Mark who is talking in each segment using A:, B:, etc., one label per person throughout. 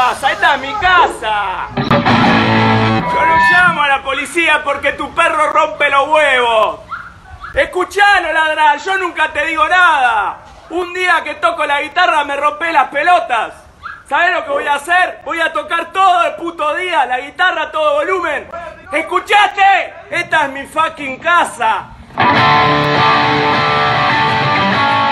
A: Esta es mi casa. Yo no llamo a la policía porque tu perro rompe los huevos. Escuchalo, ladrar, yo nunca te digo nada. Un día que toco la guitarra me rompe las pelotas. ¿Sabes lo que voy a hacer? Voy a tocar todo el puto día, la guitarra a todo volumen. ¿Escuchaste? Esta es mi fucking casa.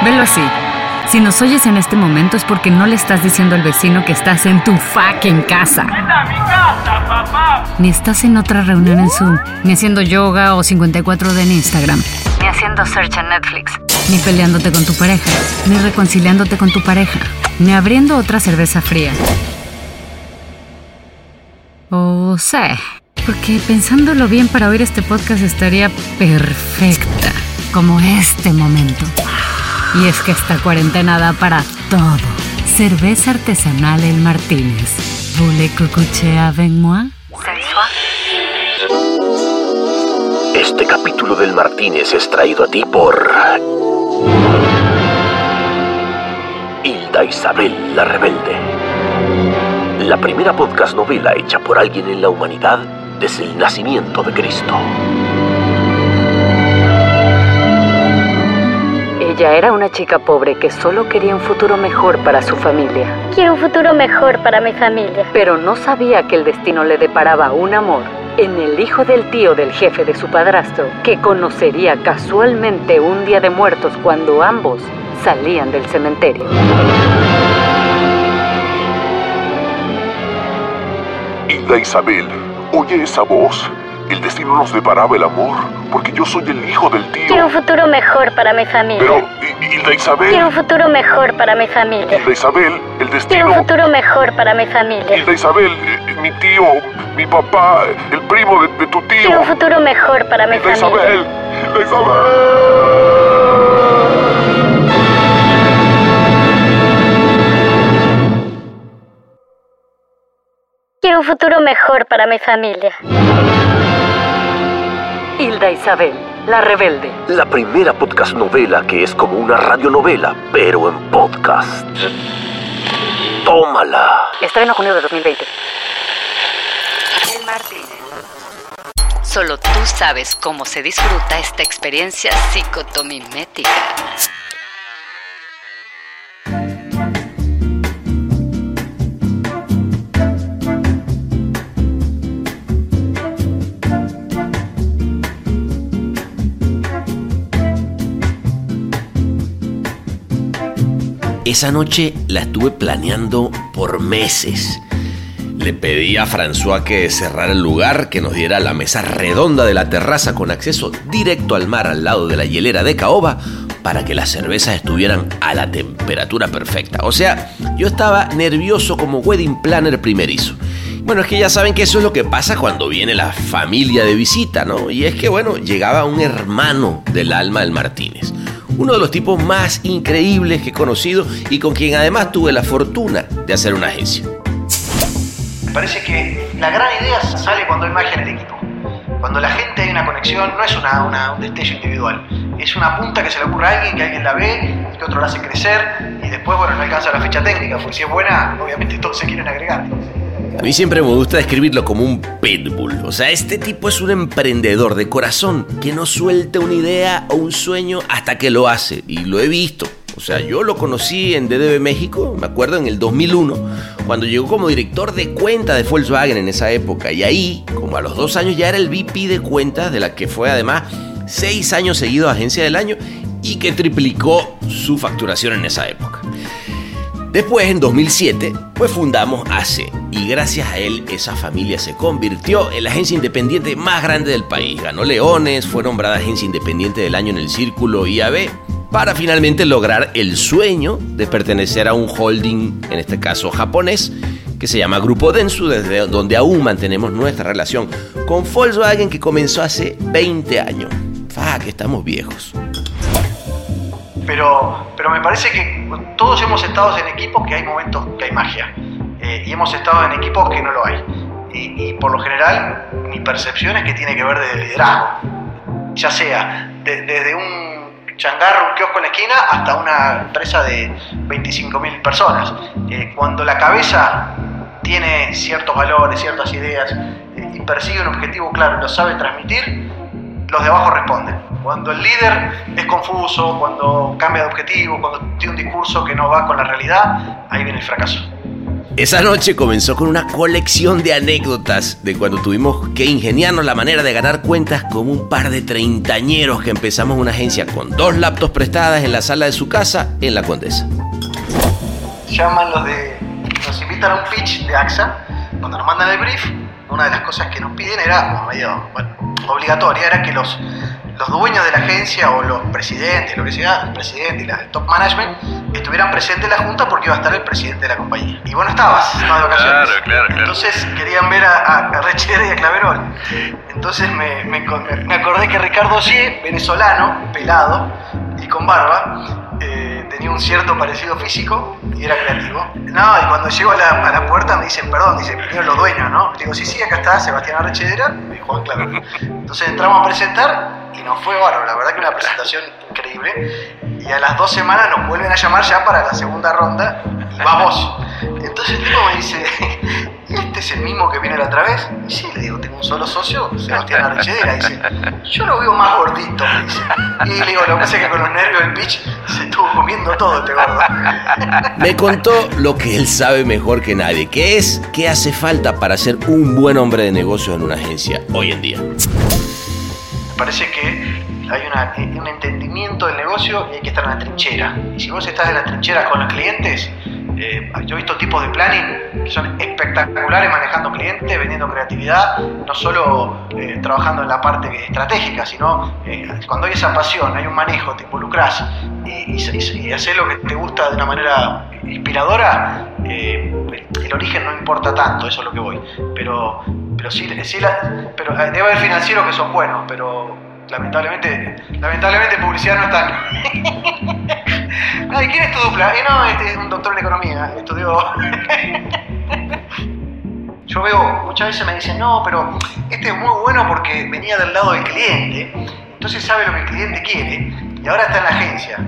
B: Velo así. Si nos oyes en este momento es porque no le estás diciendo al vecino que estás en tu fucking casa.
A: Mi casa, papá.
B: Ni estás en otra reunión en Zoom, ni haciendo yoga o 54D en Instagram, ni haciendo search en Netflix, ni peleándote con tu pareja, ni reconciliándote con tu pareja, ni abriendo otra cerveza fría. O sea, porque pensándolo bien para oír este podcast estaría perfecta, como este momento. Y es que esta cuarentena da para todo. Cerveza artesanal El Martínez. ¿Voulez cucucher avec moi?
C: Este capítulo del Martínez es traído a ti por. Hilda Isabel la Rebelde. La primera podcast novela hecha por alguien en la humanidad desde el nacimiento de Cristo.
B: Ella era una chica pobre que solo quería un futuro mejor para su familia,
D: Quiero un futuro mejor para mi familia.
B: pero no sabía que el destino le deparaba un amor en el hijo del tío del jefe de su padrastro, que conocería casualmente un día de muertos cuando ambos salían del cementerio.
E: Hilda Isabel, oye esa voz. El destino nos deparaba el amor, porque yo soy el hijo del
D: Quiero
E: tío.
D: un futuro mejor para mi familia.
E: Pero, Hi- Hilda
D: Quiero
E: Isabel,
D: un futuro mejor para mi familia.
E: Hilda Isabel, el
D: Quiero
E: destino.
D: un futuro mejor para mi familia.
E: Hilda Isabel, eh, mi tío, mi papá, el primo de, de tu tío.
D: Quiero un futuro mejor para mi
E: Hilda
D: familia.
E: Isabel, Hilda Isabel.
D: Quiero un futuro mejor para mi familia.
B: Hilda Isabel, la rebelde.
C: La primera podcast novela que es como una radionovela, pero en podcast. Tómala.
B: Estreno junio de 2020. Solo tú sabes cómo se disfruta esta experiencia psicotomimética.
F: Esa noche la estuve planeando por meses. Le pedí a François que cerrara el lugar, que nos diera la mesa redonda de la terraza con acceso directo al mar al lado de la hielera de caoba para que las cervezas estuvieran a la temperatura perfecta. O sea, yo estaba nervioso como wedding planner primerizo. Bueno, es que ya saben que eso es lo que pasa cuando viene la familia de visita, ¿no? Y es que, bueno, llegaba un hermano del alma del Martínez. Uno de los tipos más increíbles que he conocido y con quien además tuve la fortuna de hacer una agencia.
G: Parece que la gran idea sale cuando hay magia en el equipo. Cuando la gente hay una conexión, no es una, una- un destello individual. Es una punta que se le ocurre a alguien, que alguien la ve, que otro la hace crecer y después, bueno, no alcanza la ficha técnica, porque si es buena, obviamente todos se quieren agregar.
F: A mí siempre me gusta describirlo como un pitbull. O sea, este tipo es un emprendedor de corazón que no suelta una idea o un sueño hasta que lo hace. Y lo he visto. O sea, yo lo conocí en DDB México, me acuerdo, en el 2001, cuando llegó como director de cuenta de Volkswagen en esa época. Y ahí, como a los dos años, ya era el VP de cuentas, de la que fue además seis años seguidos agencia del año y que triplicó su facturación en esa época. Después, en 2007, pues fundamos ACE y gracias a él esa familia se convirtió en la agencia independiente más grande del país. Ganó Leones, fue nombrada agencia independiente del año en el círculo IAB para finalmente lograr el sueño de pertenecer a un holding, en este caso japonés, que se llama Grupo Densu, desde donde aún mantenemos nuestra relación con Volkswagen que comenzó hace 20 años. ¡Fa, que estamos viejos!
G: Pero, pero me parece que todos hemos estado en equipos que hay momentos que hay magia. Eh, y hemos estado en equipos que no lo hay. Y, por lo general, mi percepción es que tiene que ver de liderazgo. Ya sea de- desde un changarro, un kiosco en la esquina, hasta una empresa de 25.000 personas. Cuando la cabeza
H: tiene ciertos valores, ciertas ideas eh, y persigue un objetivo claro y lo sabe transmitir, los de abajo responden. Cuando el líder es confuso, cuando cambia de objetivo, cuando tiene un discurso que no va con la realidad, ahí viene el fracaso.
F: Esa noche comenzó con una colección de anécdotas de cuando tuvimos que ingeniarnos la manera de ganar cuentas como un par de treintañeros que empezamos una agencia con dos laptops prestadas en la sala de su casa en La Condesa.
H: Llaman los de. Nos invitan a un pitch de AXA. Cuando nos mandan el brief, una de las cosas que nos piden era, bueno, obligatoria, era que los, los dueños de la agencia o los presidentes, lo que sea, el presidente y la el top management, estuvieran presentes en la junta porque iba a estar el presidente de la compañía. Y vos no estabas, estabas de vacaciones.
F: Claro, claro, claro.
H: Entonces querían ver a, a, y a Claverol. Entonces me, me, me acordé que Ricardo Cie, venezolano, pelado y con barba, eh, tenía un cierto parecido físico y era creativo. No, y cuando llego a la, puerta me dicen, perdón, dicen, vinieron los dueños, ¿no? Digo, sí, sí, acá está Sebastián Arrechedera y Juan Claro. Entonces entramos a presentar y nos fue bárbaro, la verdad que una presentación increíble. Y a las dos semanas nos vuelven a llamar ya para la segunda ronda y vamos. Entonces el tipo me dice, ¿este es el mismo que viene la otra vez? Y sí, le digo, tengo un solo socio, Sebastián Arrechedera. Dice, yo lo veo más gordito, me dice. Y le digo, lo que pasa es que con los nervios del pitch se estuvo comiendo todo este gordo.
F: Me contó lo que él sabe mejor que nadie, que es qué hace falta para ser un buen hombre de negocios en una agencia hoy en día.
H: Me parece que hay una- un entendimiento del negocio y hay que estar en la trinchera. Y si vos estás en la trinchera con los clientes, eh, yo he visto tipos de planning que son espectaculares manejando clientes, vendiendo creatividad, no solo eh, trabajando en la parte estratégica, sino eh, cuando hay esa pasión, hay un manejo, te involucras y, haces lo que te gusta de una manera inspiradora, el origen no importa tanto, eso es lo que voy. Pero, pero sí, sí pero debe haber financieros que son buenos, pero lamentablemente, lamentablemente en publicidad no están. Ay, ¿quién es tu dupla? Eh, no, este es un doctor en economía, estudió. Yo veo, muchas veces me dicen, no, pero este es muy bueno porque venía del lado del cliente, entonces sabe lo que el cliente quiere y ahora está en la agencia.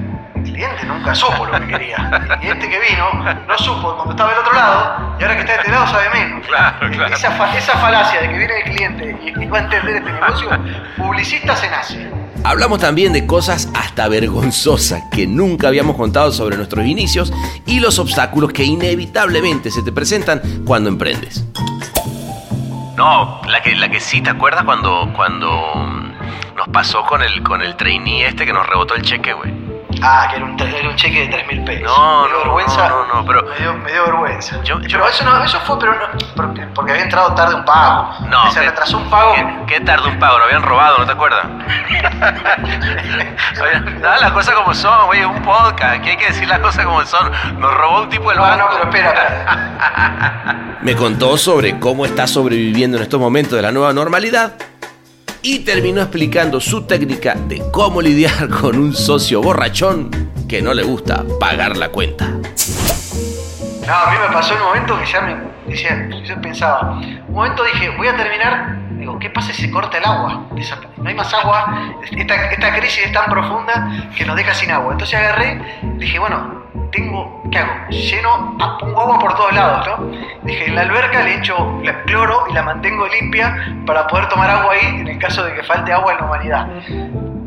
H: El cliente nunca supo lo que quería. Y este que vino no supo cuando estaba del otro lado y ahora que está de este lado sabe menos.
F: Claro, claro.
H: Esa, fa- esa falacia de que viene el cliente y, y va a entender este negocio, publicista se nace.
F: Hablamos también de cosas hasta vergonzosas que nunca habíamos contado sobre nuestros inicios y los obstáculos que inevitablemente se te presentan cuando emprendes. No, la que, la que sí, ¿te acuerdas cuando, cuando mm, nos pasó con el, con el trainee este que nos rebotó el cheque, güey?
H: Ah, que era un, era un cheque de 3 mil pesos.
F: No,
H: me dio
F: no,
H: vergüenza.
F: no, no, no, pero-
H: Me dio, me dio vergüenza.
F: Yo- yo-
H: pero eso, no, eso fue, pero no, porque, porque había entrado tarde un pago.
F: No,
H: Se
F: que-
H: retrasó un pago.
F: ¿Qué, qué tarde un pago? Lo habían robado, ¿no te acuerdas? Nada, las cosas como son, güey, un podcast, que hay que decir las cosas como son. Nos robó un tipo del
H: No,
F: banco.
H: no, pero espera, espera.
F: Me contó sobre cómo está sobreviviendo en estos momentos de la nueva normalidad y terminó explicando su técnica de cómo lidiar con un socio borrachón que no le gusta pagar la cuenta.
H: No, a mí me pasó un momento que ya me decía, yo pensaba, un momento dije, voy a terminar, digo, ¿qué pasa si se corta el agua? No hay más agua, esta, esta crisis es tan profunda que nos deja sin agua. Entonces agarré, dije, bueno, tengo, ¿qué hago? Lleno, pongo agua por todos lados, ¿no? Dije, en la alberca le echo la- cloro y la mantengo limpia para poder tomar agua ahí en el caso de que falte agua en la humanidad.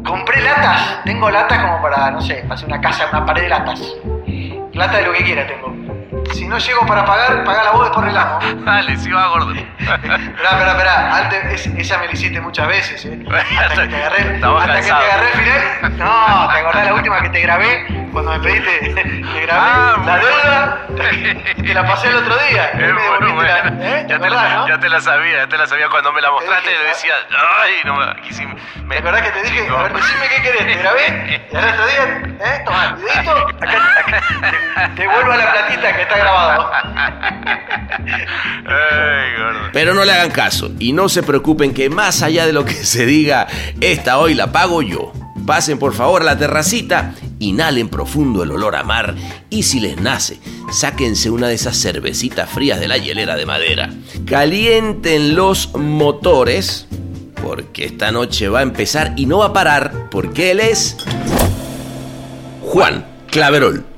H: Compré latas, tengo latas como para, no sé, para hacer una casa, una pared de latas. Lata de lo que quiera tengo. Si no llego para pagar, paga la vos después relamo.
F: Dale, sí va gordo.
H: Esperá, esperá, esperá. Antes, es- esa me la hiciste muchas veces, ¿eh? Hasta que te agarré,
F: Estamos
H: hasta que te agarré el final. No, ¿te acordás la última que te grabé? Cuando me pediste, te grabé
F: Ah,
H: la deuda y te la pasé el otro día.
F: Es
H: Me
F: bueno,
H: la-. ¿eh? ¿Te
F: Ya te, la,
H: no?
F: ya te la sabía, ya te la sabía cuando me la mostraste le decía, ay, no me... sí me-
H: ¿Te acordás que te dije? A ver, decime qué querés, te grabé y al otro día, ¿eh? Toma, el acá, te, te vuelvo a la platita que está grabado.
F: Ay, gordo. Pero no le hagan caso y no se preocupen que más allá de lo que se diga, esta hoy la pago yo. Pasen por favor a la terracita, inhalen profundo el olor a mar y si les nace, sáquense una de esas cervecitas frías de la hielera de madera. Calienten los motores porque esta noche va a empezar y no va a parar porque él es Juan Claverol.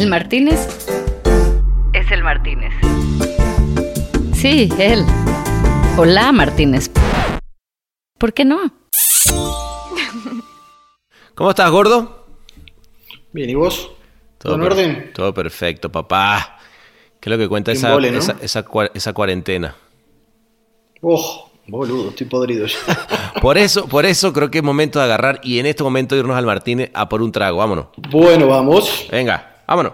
B: El Martínez es el Martínez. Sí, él. Hola, Martínez. ¿Por qué no?
F: ¿Cómo estás, gordo?
H: Bien, ¿y vos? ¿Todo en orden?
F: Todo perfecto, papá. ¿Qué es lo que cuenta esa,
H: embole, ¿no?
F: esa, esa cua- esa cuarentena?
H: Oh, boludo, estoy podrido ya.
F: Por eso, por eso creo que es momento de agarrar y en este momento irnos al Martínez a por un trago. Vámonos.
H: bueno, vamos.
F: Venga, vámonos.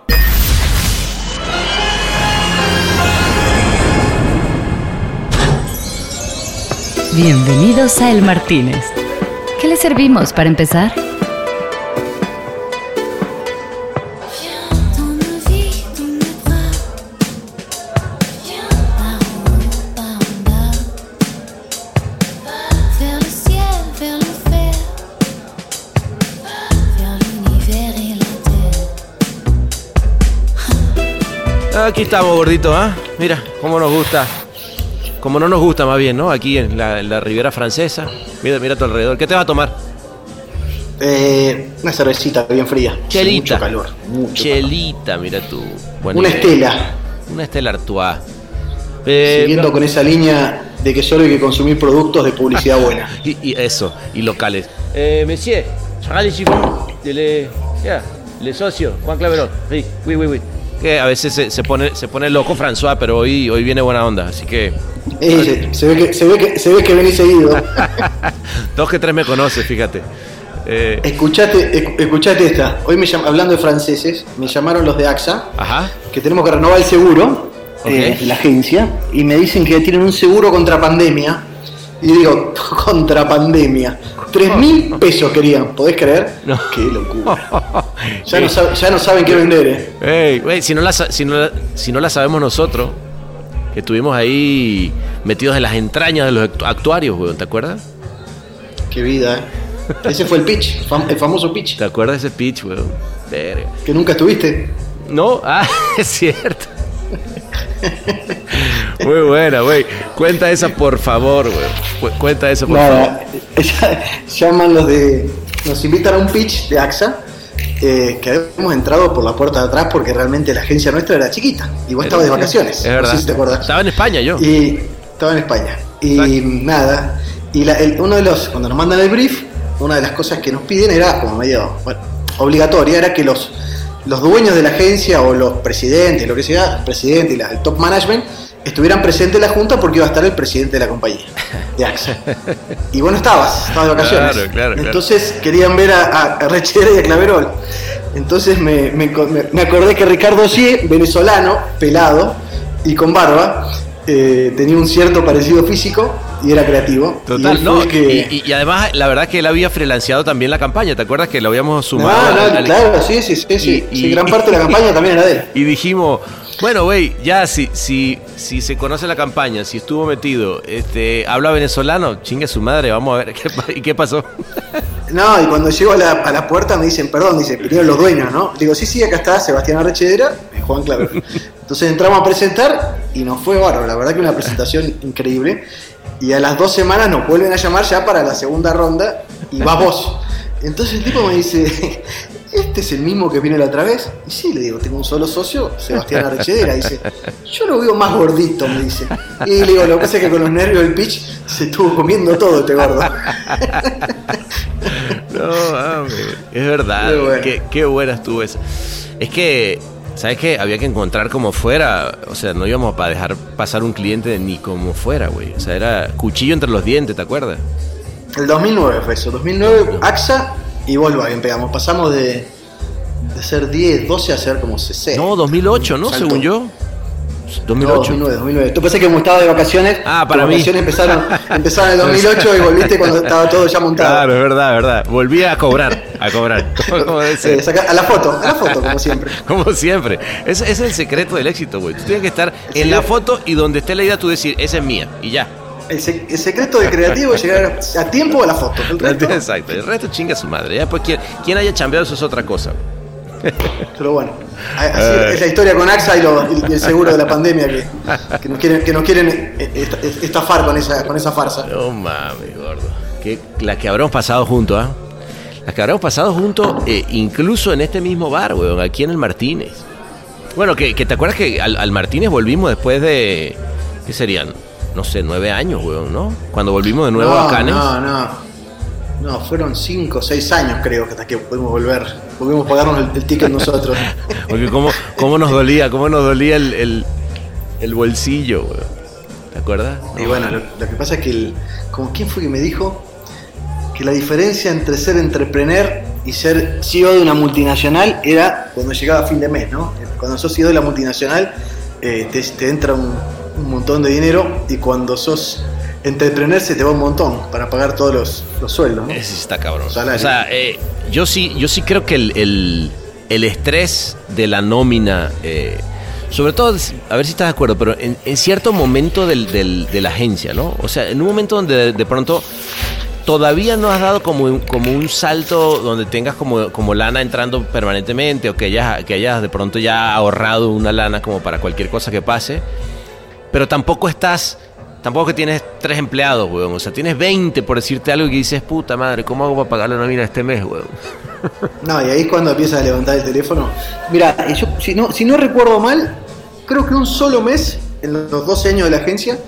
B: Bienvenidos a El Martínez. ¿Qué le servimos para empezar?
F: Aquí estamos, gordito, ¿ah? Mira, cómo nos gusta. Como no nos gusta, más bien, ¿no? Aquí en la, en la Riviera Francesa. Mira, mira a tu alrededor. ¿Qué te vas a tomar?
H: Eh, una cervecita bien fría.
F: Chelita.
H: Mucho calor. Mucho
F: Chelita, mira tú.
H: Una estela.
F: Una Estela Artois. Eh,
H: Siguiendo con esa línea de que solo hay que consumir productos de publicidad buena.
F: y, y eso, y locales. Eh, monsieur, Charles Chiffon, le, yeah, le socio, Juan Claverón. Sí, oui, oui, oui. Que a veces se, se pone, se pone loco François, pero hoy, hoy viene buena onda, así que
H: Eh, se, ve que, se, ve que, se ve que venís seguido.
F: dos que tres me conoces, fíjate. Eh,
H: Escuchate, esc- escuchate esta. Hoy me hablando de franceses, me llamaron los de AXA,
F: ajá,
H: que tenemos que renovar el seguro, eh, la agencia, y me dicen que tienen un seguro contra pandemia. Y digo, contra pandemia. Tres mil pesos querían, ¿podés creer?
F: No.
H: Qué locura. Ya no, sab- ya no saben qué vender, eh.
F: Ey, güey, si, no la, si, no la, si no la sabemos nosotros, que estuvimos ahí metidos en las entrañas de los actu- actuarios, weón, ¿te acuerdas?
H: Qué vida, eh. Ese fue el pitch, fam- el famoso pitch,
F: ¿Te acuerdas de ese pitch, weón? Verga.
H: que nunca estuviste.
F: No, ah, es cierto. Muy buena, güey. Cuenta esa, por favor, güey. Cu- Cuenta eso, por favor.
H: Nada, ya- llaman los de. Nos invitan a un pitch de AXA. eh, que habíamos entrado por la puerta de atrás porque realmente la agencia nuestra era chiquita. Y vos estabas de vacaciones.
F: Es
H: no
F: verdad.
H: sé si te acordás.
F: Estaba en España yo.
H: Y estaba en España. Y
F: Exacto.
H: nada. Y la- el- uno de los. Cuando nos mandan el brief, una de las cosas que nos piden era como medio. bueno, obligatoria, era que los. Los dueños de la agencia o los presidentes, lo que sea, el presidente y la- el top management, estuvieran presentes en la junta porque iba a estar el presidente de la compañía, de AXA. Y vos no estabas, estabas de vacaciones.
F: Claro, claro, claro.
H: Entonces querían ver a, Rechera y a Claverol. Entonces me, me, me- me acordé que Ricardo Sie, venezolano, pelado y con barba, eh, tenía un cierto parecido físico y era creativo. y
F: Total, no.
H: que-
F: Y, además, la verdad que él había freelanceado también la campaña. ¿Te acuerdas que lo habíamos sumado?
H: Ah, no, claro, sí, sí, sí, sí.
F: Y-
H: Sí, gran parte de la campaña también era de él.
F: Y dijimos, bueno, güey, ya si, si, si se conoce la campaña, si estuvo metido, este, habla venezolano, chingue su madre, vamos a ver qué, pa- ¿y qué pasó.
H: No, y cuando llego a la, a la puerta me dicen, perdón, dice, vinieron los dueños, ¿no? Digo, sí, sí, acá está Sebastián Arrechedera y Juan Claver. Entonces entramos a presentar y nos fue bárbaro, la verdad que una presentación increíble. Y a las dos semanas nos vuelven a llamar ya para la segunda ronda y vas vos. Entonces el tipo me dice, ¿este es el mismo que vino la otra vez? Y sí, le digo, tengo un solo socio, Sebastián Arrechedera. Dice, yo lo veo más gordito, me dice. Y le digo, lo que pasa es que con los nervios del pitch se estuvo comiendo todo este gordo.
F: No, mami, es verdad.
H: Bueno.
F: Qué, qué buena estuvo esa. Es que, ¿sabes qué? Había que encontrar como fuera. O sea, no íbamos a dejar pasar un cliente ni como fuera, güey. O sea, era cuchillo entre los dientes, ¿te acuerdas?
H: El 2009 fue eso, 2009 AXA y Volkswagen pegamos, pasamos de, de ser 10, 12 a ser como 60.
F: No, 2008, ¿no?
H: Saltó.
F: Según yo.
H: No,
F: 2008.
H: 2009, 2009. Tú pensé que como estaba de vacaciones,
F: Ah, para mí.
H: vacaciones empezaron, empezaron en el 2008 y volviste cuando estaba todo ya montado.
F: Claro, es verdad, es verdad. Volví a cobrar, a cobrar. Como.
H: Eh, saca- a la foto, a la foto, como siempre.
F: Como siempre. Ese, ese es el secreto del éxito, güey. Tú tienes que estar en la foto y donde esté la idea tú decir, esa es mía. Y ya.
H: El, sec- el secreto del creativo es llegar a tiempo a la foto. El resto,
F: Exacto. El resto chinga su madre. Ya, pues, quien, quien haya chambeado eso es otra cosa.
H: Pero bueno. Así es la historia con AXA y, lo- y el seguro de la pandemia que, que nos quieren, que nos quieren eh, est- estafar con esa, con esa farsa.
F: No mames, gordo. Que, la que habremos pasado juntos, ¿ah? Las que habremos pasado juntos, eh, incluso en este mismo bar, weón, aquí en el Martínez. Bueno, que, que te acuerdas que al, al Martínez volvimos después de. ¿Qué serían? No sé, nueve años, weón, ¿no? Cuando volvimos de nuevo
H: no,
F: a Cannes.
H: No, no. No, fueron 5 o 6 años creo que hasta que pudimos volver. Pudimos pagarnos el, el ticket nosotros.
F: Porque cómo, cómo nos dolía, cómo nos dolía el, el, el bolsillo. ¿Te acuerdas?
H: Y bueno, lo, lo que pasa es que, el, como quién fue que me dijo que la diferencia entre ser entrepreneur y ser CEO de una multinacional era cuando llegaba fin de mes, ¿no? Cuando sos CEO de la multinacional eh, te, te entra un, un montón de dinero y cuando sos entrepreneur se te va un montón para pagar todos los, los sueldos, ¿no?
F: Ese sí está cabrón.
H: Salario.
F: O sea, eh, yo sí, yo sí creo que el, el- el estrés de la nómina, eh, sobre todo, a ver si estás de acuerdo, pero en, en cierto momento del, del- de la agencia, ¿no? O sea, en un momento donde de, de pronto todavía no has dado como un, como un salto donde tengas como, como lana entrando permanentemente o que hayas, que hayas de pronto ya ahorrado una lana como para cualquier cosa que pase, pero tampoco estás... Tampoco que tienes tres empleados, weón. O sea, tienes 20 por decirte algo y dices, puta madre, ¿cómo hago para pagar la nómina este mes, weón?
H: No, y ahí es cuando empiezas a levantar el teléfono. Mira, yo, si, no, si no recuerdo mal, creo que un solo mes, en los 12 años de la agencia,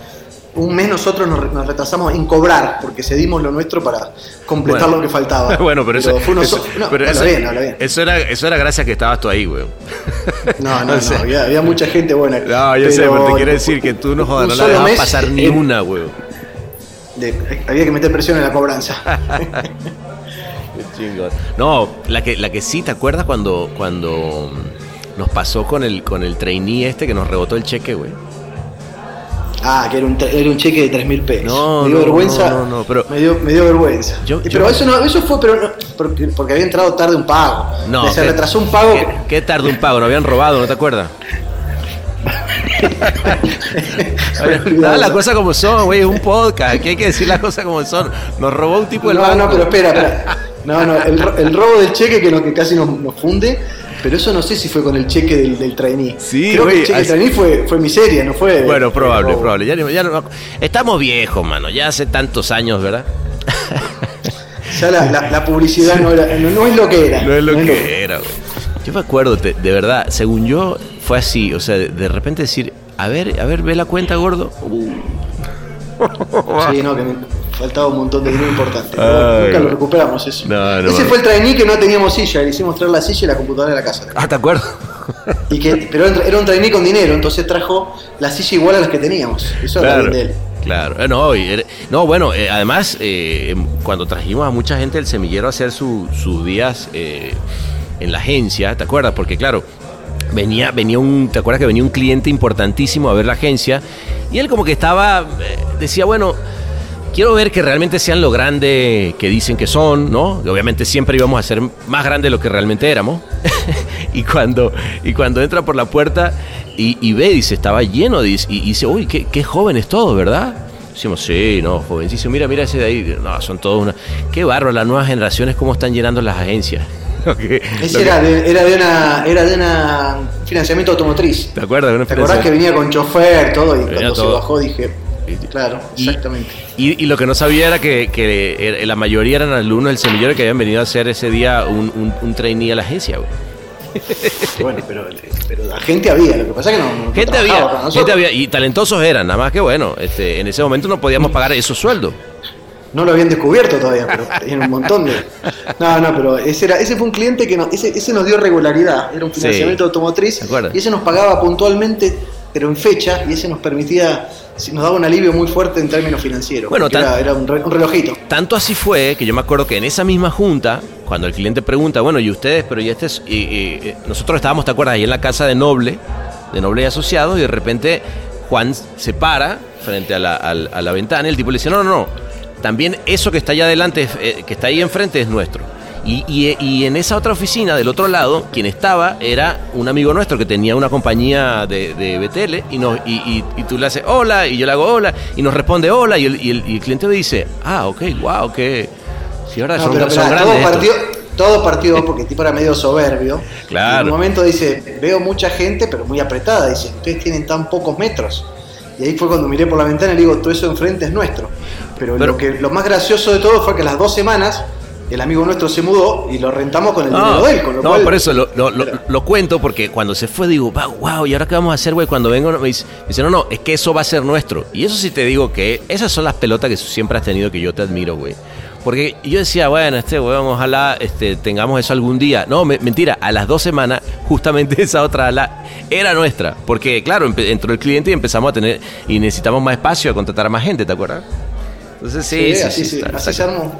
H: un mes nosotros nos, re- nos retrasamos en cobrar, porque cedimos lo nuestro para completar
F: Bueno.
H: lo que faltaba.
F: bueno, pero, eso, eso-
H: so- no,
F: pero eso,
H: bien, habla bien.
F: eso era, eso era gracias que estabas tú ahí, weón.
H: No, no, no, había, había mucha gente buena.
F: No, yo sé, pero te quiero decir que tú no jodas, no la dejabas
H: mes,
F: pasar ni
H: eh,
F: una, weón.
H: de- había que meter presión en la cobranza.
F: Qué chingón. No, la que, la que sí, ¿te acuerdas cuando, cuando nos pasó con el, con el trainee este que nos rebotó el cheque, güey?
H: Ah, que era un, era un cheque de 3 mil pesos.
F: No,
H: me dio
F: no,
H: vergüenza.
F: no, no, pero-
H: me, dio, me dio vergüenza.
F: Yo-
H: Eh,
F: yo-
H: pero eso, no, eso fue pero no- porque, porque había entrado tarde un pago.
F: No,
H: se
F: ¿qué-
H: retrasó un pago.
F: ¿Qué, qué tarde un pago? Nos habían robado, ¿no te acuerdas? Da la cosa como son, güey, es un podcast, aquí hay que decir las cosas como son. Nos robó un tipo del
H: No,
F: banco.
H: no, pero espera, espera. No, no, el, el robo del cheque que, no, que casi nos, nos funde, pero eso no sé si fue con el cheque del, del trainee.
F: Sí,
H: Creo que el cheque del trainee fue, fue miseria, no fue.
F: Bueno, probable, probable. Ya, ya no- estamos viejos, mano, ya hace tantos años, ¿verdad?
H: Ya la, la- la publicidad no, era, no, no es lo que era.
F: No es lo que era, güey. Yo me acuerdo, de verdad, según yo, fue así. O sea, de, de repente decir, a ver, a ver, ve la cuenta, gordo. Uh,
H: Sí, no, que me faltaba un montón de dinero importante.
F: Ay,
H: Nunca lo recuperamos eso.
F: No, no,
H: Ese
F: no.
H: fue el trainee que no teníamos silla, le hicimos traer la silla y la computadora de la casa.
F: ah, ¿te acuerdas?
H: Y que, pero era un- era trainee con dinero, entonces trajo la silla igual a las que teníamos. Eso era
F: Claro,
H: bien de él.
F: claro. Eh, No, y era- no bueno, eh, además, eh, em, cuando trajimos a mucha gente del semillero a hacer su- sus días eh, en la agencia, ¿te acuerdas? Porque claro, venía, venía un, ¿te acuerdas que venía un cliente importantísimo a ver la agencia? Y él como que estaba, eh, decía, bueno, quiero ver que realmente sean lo grande que dicen que son, ¿no? Que obviamente siempre íbamos a ser más grande de lo que realmente éramos. y, cuando, y cuando entra por la puerta y, y ve, dice, estaba lleno, dice, y, y dice, uy, qué, qué jóvenes todos, ¿verdad? Decimos, sí, no, jovencísimo, mira, mira ese de ahí. No, son todos una... Qué bárbaro, las nuevas generaciones, cómo están llenando las agencias. Que-
H: Ese
F: que-
H: era de, era de una era de una financiamiento automotriz.
F: ¿Te acuerdas? de una
H: ¿Te acordás que venía con chofer, todo? Y
F: Venía
H: cuando
F: todo.
H: se bajó dije, claro, exactamente.
F: Y, y lo que no sabía era que, que era- la mayoría eran alumnos del semillero que habían venido a hacer ese día un, un, un trainee a la agencia, güey.
H: Bueno, pero, pero la gente había, lo que pasa es que no, no
F: Gente había, gente y talentosos eran, nada más que bueno, este, en ese momento no podíamos pagar esos sueldos.
H: No lo habían descubierto todavía, pero tenían un montón de. No, no, pero ese, era, ese fue un cliente que nos, ese, ese nos dio regularidad. Era un
F: Sí.
H: financiamiento automotriz
F: ¿Te acuerdas?
H: y ese nos pagaba puntualmente, pero en fecha, y ese nos permitía, nos daba un alivio muy fuerte en términos financieros.
F: Bueno, tan-
H: era, era un, re- un relojito.
F: Tanto así fue que yo me acuerdo que en esa misma junta, cuando el cliente pregunta, bueno, ¿y ustedes? Pero y este es, y- y- y nosotros estábamos, ¿te acuerdas? Ahí en la casa de Noble, de Noble y Asociados, y de repente Juan se para frente a la, a la ventana y el tipo le dice, no, no, no, también eso que está allá adelante, eh, que está ahí enfrente es nuestro. Y, y- y en esa otra oficina, del otro lado, quien estaba era un amigo nuestro que tenía una compañía de, de BTL y, nos, y, y- y tú le haces hola y yo le hago hola y nos responde hola y el, y el- el cliente me dice, ah, ok, wow, que... Sí, verdad,
H: No,
F: son,
H: pero
F: son
H: mirá,
F: grandes
H: todo partió, todo partió porque el tipo era medio soberbio.
F: Claro.
H: En un momento dice, veo mucha gente, pero muy apretada. Dice, ustedes tienen tan pocos metros. Y ahí fue cuando miré por la ventana y le digo, todo eso enfrente es nuestro. Pero,
F: Pero-
H: lo, que, lo más gracioso de todo fue que a las dos semanas el amigo nuestro se mudó y lo rentamos con el dinero
F: No,
H: de él. Con lo
F: no,
H: cual,
F: por eso lo, lo- lo- cuento porque cuando se fue digo, wow, wow, ¿y ahora qué vamos a hacer, güey? Cuando vengo me dice, me dice, no, no, es que eso va a ser nuestro. Y eso sí te digo que esas son las pelotas que siempre has tenido que yo te admiro, güey. Porque yo decía, bueno, este weón, ojalá este, tengamos eso algún día. No, me- mentira, a las dos semanas, justamente esa otra ala era nuestra. Porque, claro, entró el cliente y empezamos a tener, y necesitamos más espacio, a contratar a más gente, ¿te acuerdas? Entonces, sí, sí,
H: así,
F: sí, está-
H: así
F: está-
H: se armó.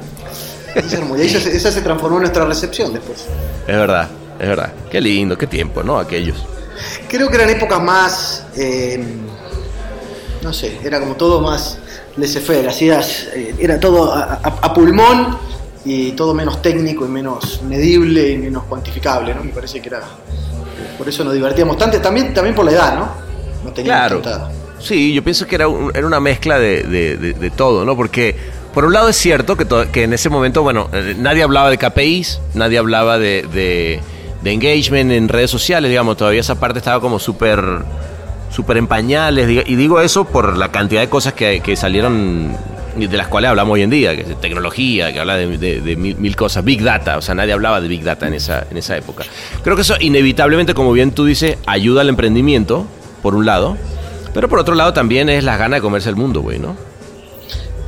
H: Y se- esa se transformó en nuestra recepción después.
F: Es verdad, es verdad. Qué lindo, qué tiempo, ¿no? Aquellos.
H: Creo que eran épocas más. eh, no sé, era como todo más laissez-faire. Hacías. eh, era todo a, a- a pulmón y todo menos técnico y menos medible y menos cuantificable, ¿no? Me parece que era. Por eso nos divertíamos tanto. También, también por la edad, ¿no? No teníamos
F: Claro. Sí, yo pienso que era, un- era una mezcla de, de- de- de todo, ¿no? Porque por un lado es cierto que, que en ese momento, bueno, eh, nadie hablaba de KPIs, nadie hablaba de, de- engagement en redes sociales, digamos, todavía esa parte estaba como súper súper en pañales, y digo eso por la cantidad de cosas que, que salieron y de las cuales hablamos hoy en día, que es tecnología, que habla de, de- de mil, mil cosas, Big Data, o sea, nadie hablaba de Big Data en esa, en esa época. Creo que eso inevitablemente, como bien tú dices, ayuda al emprendimiento, por un lado, pero por otro lado también es las ganas de comerse el mundo, güey, ¿no?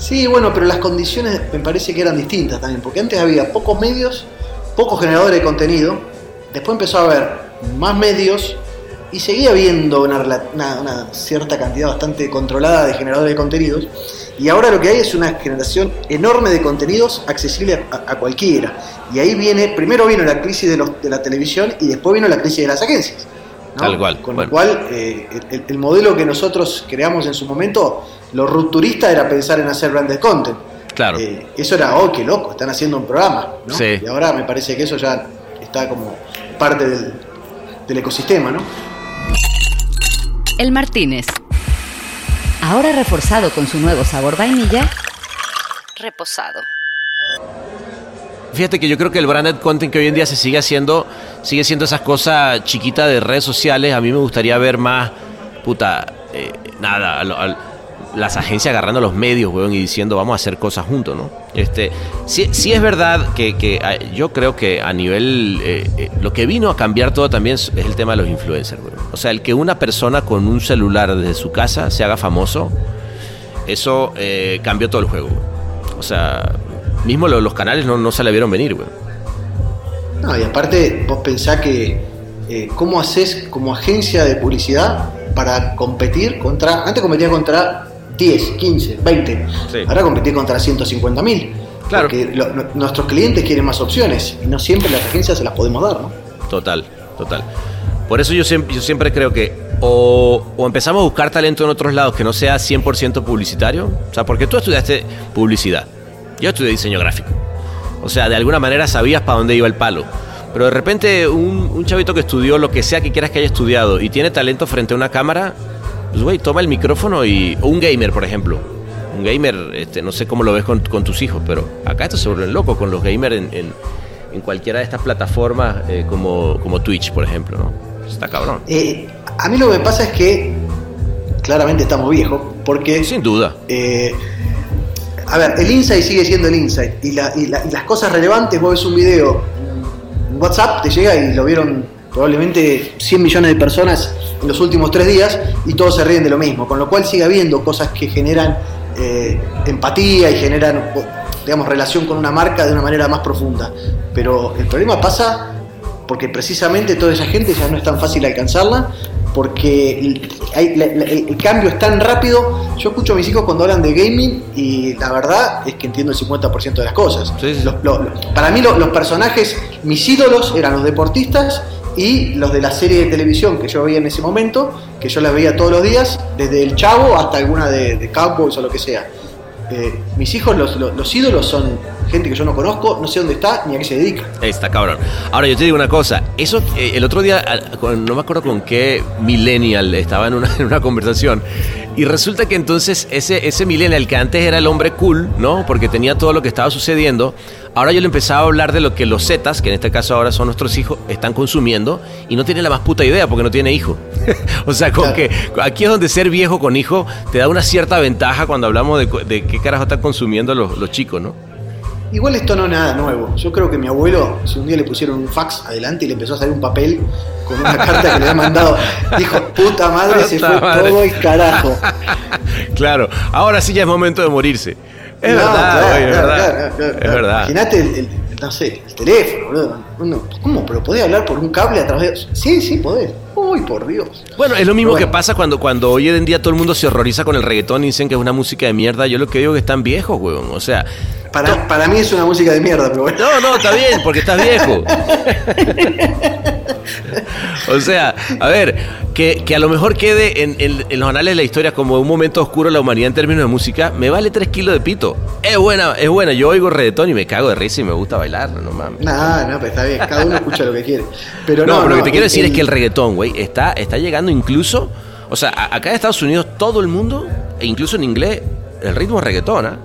H: Sí, bueno, pero las condiciones me parece que eran distintas también, porque antes había pocos medios, pocos generadores de contenido, después empezó a haber más medios y seguía habiendo una, rela- una- una cierta cantidad bastante controlada de generadores de contenidos, y ahora lo que hay es una generación enorme de contenidos accesible a, a cualquiera. Y ahí viene, primero vino la crisis de, los- de la televisión y después vino la crisis de las agencias. ¿no?
F: Tal cual,
H: Con
F: bueno.
H: lo cual, eh, el, el modelo que nosotros creamos en su momento, lo rupturista era pensar en hacer branded content.
F: Claro.
H: Eh, eso era, oh, qué loco, están haciendo un programa. ¿no?
F: Sí.
H: Y ahora me parece que eso ya está como parte del, del ecosistema, ¿no?
B: El Martínez. Ahora reforzado con su nuevo sabor vainilla. Reposado.
F: Fíjate que yo creo que el branded content que hoy en día se sigue haciendo, sigue siendo esas cosas chiquitas de redes sociales. A mí me gustaría ver más, puta, eh, nada, a lo- al- las agencias agarrando los medios, weón, y diciendo vamos a hacer cosas juntos, ¿no? Este, sí, sí es verdad que, que, ah, yo creo que a nivel, eh, eh, lo que vino a cambiar todo también es, el tema de los influencers, weón. O sea, el que una persona con un celular desde su casa se haga famoso, eso eh, cambió todo el juego. weón. O sea, mismo lo- los canales no, no se le vieron venir, güey.
H: No, y aparte, vos pensás que cómo haces como agencia de publicidad para competir contra. Antes competía contra 10, 15, 20.
F: Sí.
H: Ahora competís contra 150 mil.
F: Claro.
H: Porque lo- no- nuestros clientes quieren más opciones y no siempre las agencias se las podemos dar, ¿no?
F: Total, total. Por eso yo siempre, yo siempre creo que o, o empezamos a buscar talento en otros lados que no sea 100% publicitario. O sea, porque tú estudiaste publicidad. Yo estudié diseño gráfico. O sea, de alguna manera sabías para dónde iba el palo. Pero de repente un, un chavito que estudió lo que sea que quieras que haya estudiado y tiene talento frente a una cámara, pues güey, toma el micrófono y... O un gamer, por ejemplo. Un gamer, este, no sé cómo lo ves con, con tus hijos, pero acá estos se vuelven locos con los gamers en, en- en cualquiera de estas plataformas eh, como, como Twitch, por ejemplo, ¿no? Está cabrón.
H: Eh, a mí lo que me pasa es que claramente estamos viejos, porque
F: Sin duda.
H: Eh, a ver, el insight sigue siendo el insight. Y, la- y la- y las cosas relevantes, vos ves un video WhatsApp, te llega y lo vieron probablemente 100 millones de personas en los últimos tres días y todos se ríen de lo mismo. Con lo cual sigue habiendo cosas que generan eh, empatía y generan, digamos, relación con una marca de una manera más profunda. Pero el problema pasa porque precisamente toda esa gente ya no es tan fácil alcanzarla, porque el, cambio es tan rápido. Yo escucho a mis hijos cuando hablan de gaming y la verdad es que entiendo el 50% de las cosas.
F: Sí, sí.
H: Para mí lo- los personajes, mis ídolos eran los deportistas y los de la serie de televisión que yo veía en ese momento, que yo las veía todos los días, desde el Chavo hasta alguna de, Cowboys o lo que sea. Eh, mis hijos, los, los- los ídolos son gente que yo no conozco, no sé dónde está ni a qué se dedica.
F: Está cabrón. Ahora yo te digo una cosa, eso eh, el otro día, no me acuerdo con qué millennial estaba en una, en una conversación, y resulta que entonces ese, ese millennial que antes era el hombre cool, ¿no? Porque tenía todo lo que estaba sucediendo, ahora yo le empezaba a hablar de lo que los Zetas, que en este caso ahora son nuestros hijos, están consumiendo, y no tiene la más puta idea porque no tiene hijo. o sea, con
H: Claro.
F: que aquí es donde ser viejo con hijo te da una cierta ventaja cuando hablamos de, qué carajo están consumiendo los, los chicos, ¿no?
H: Igual esto no es nada nuevo. Yo creo que mi abuelo, si un día le pusieron un fax adelante y le empezó a salir un papel con una carta que le había mandado, dijo, puta madre, se fue
F: madre.
H: todo el carajo.
F: Claro, ahora sí ya es momento de morirse. Es
H: No,
F: verdad,
H: claro,
F: verdad. es verdad.
H: Imagínate el, el- no sé, el teléfono, boludo. ¿Cómo? ¿Pero podés hablar por un cable a través de.? Sí, sí, podés. Uy, por Dios.
F: Bueno, es lo mismo
H: Bueno.
F: que pasa cuando, cuando hoy en día todo el mundo se horroriza con el reggaetón y dicen que es una música de mierda. Yo lo que digo es que están viejos, weón. O sea,
H: Para, para mí es una música de mierda, pero bueno.
F: no, no, está bien, porque estás viejo. o sea, a ver, que, que a lo mejor quede en, en- en los anales de la historia como un momento oscuro de la humanidad en términos de música, me vale 3 kilos de pito. Es buena, es buena. Yo oigo reggaetón y me cago de risa y me gusta bailar, no mames.
H: No, no, pero está bien, cada uno escucha lo que quiere. Pero
F: No,
H: no,
F: pero lo que te quiero decir
H: el-
F: es que el reggaetón, güey, está, está llegando incluso. O sea, a- acá en Estados Unidos todo el mundo, e incluso en inglés, el ritmo es reggaetón, ¿ah?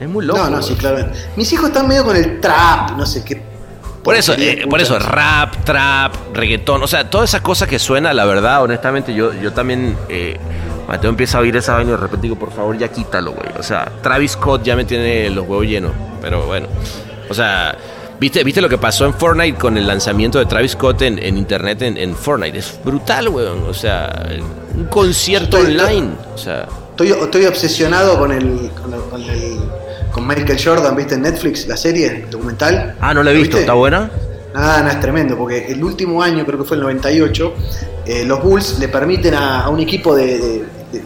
F: Es muy loco.
H: No, no, sí, claro. Mis hijos están medio con el trap, no sé qué.
F: Por eso, eh, por eso, rap, trap, reggaetón, o sea, todas esas cosas que suena, la verdad, honestamente, yo, yo también, eh, Mateo empieza a oír esa vaina y de repente digo, por favor, ya quítalo, güey. O sea, Travis Scott ya me tiene los huevos llenos, pero bueno. O sea, ¿viste, ¿viste lo que pasó en Fortnite con el lanzamiento de Travis Scott en, en internet en, en Fortnite? Es brutal, weón. O sea, un concierto
H: Estoy-
F: online. O sea,
H: Estoy, estoy obsesionado con el, con el, con el- con Michael Jordan, ¿viste? En Netflix, la serie, el documental.
F: ah, no la he
H: ¿Lo
F: visto,
H: viste?
F: ¿está buena?
H: Ah, no, es tremendo, porque el último año, creo que fue el 98, eh, los Bulls le permiten a, a un equipo de, de- de-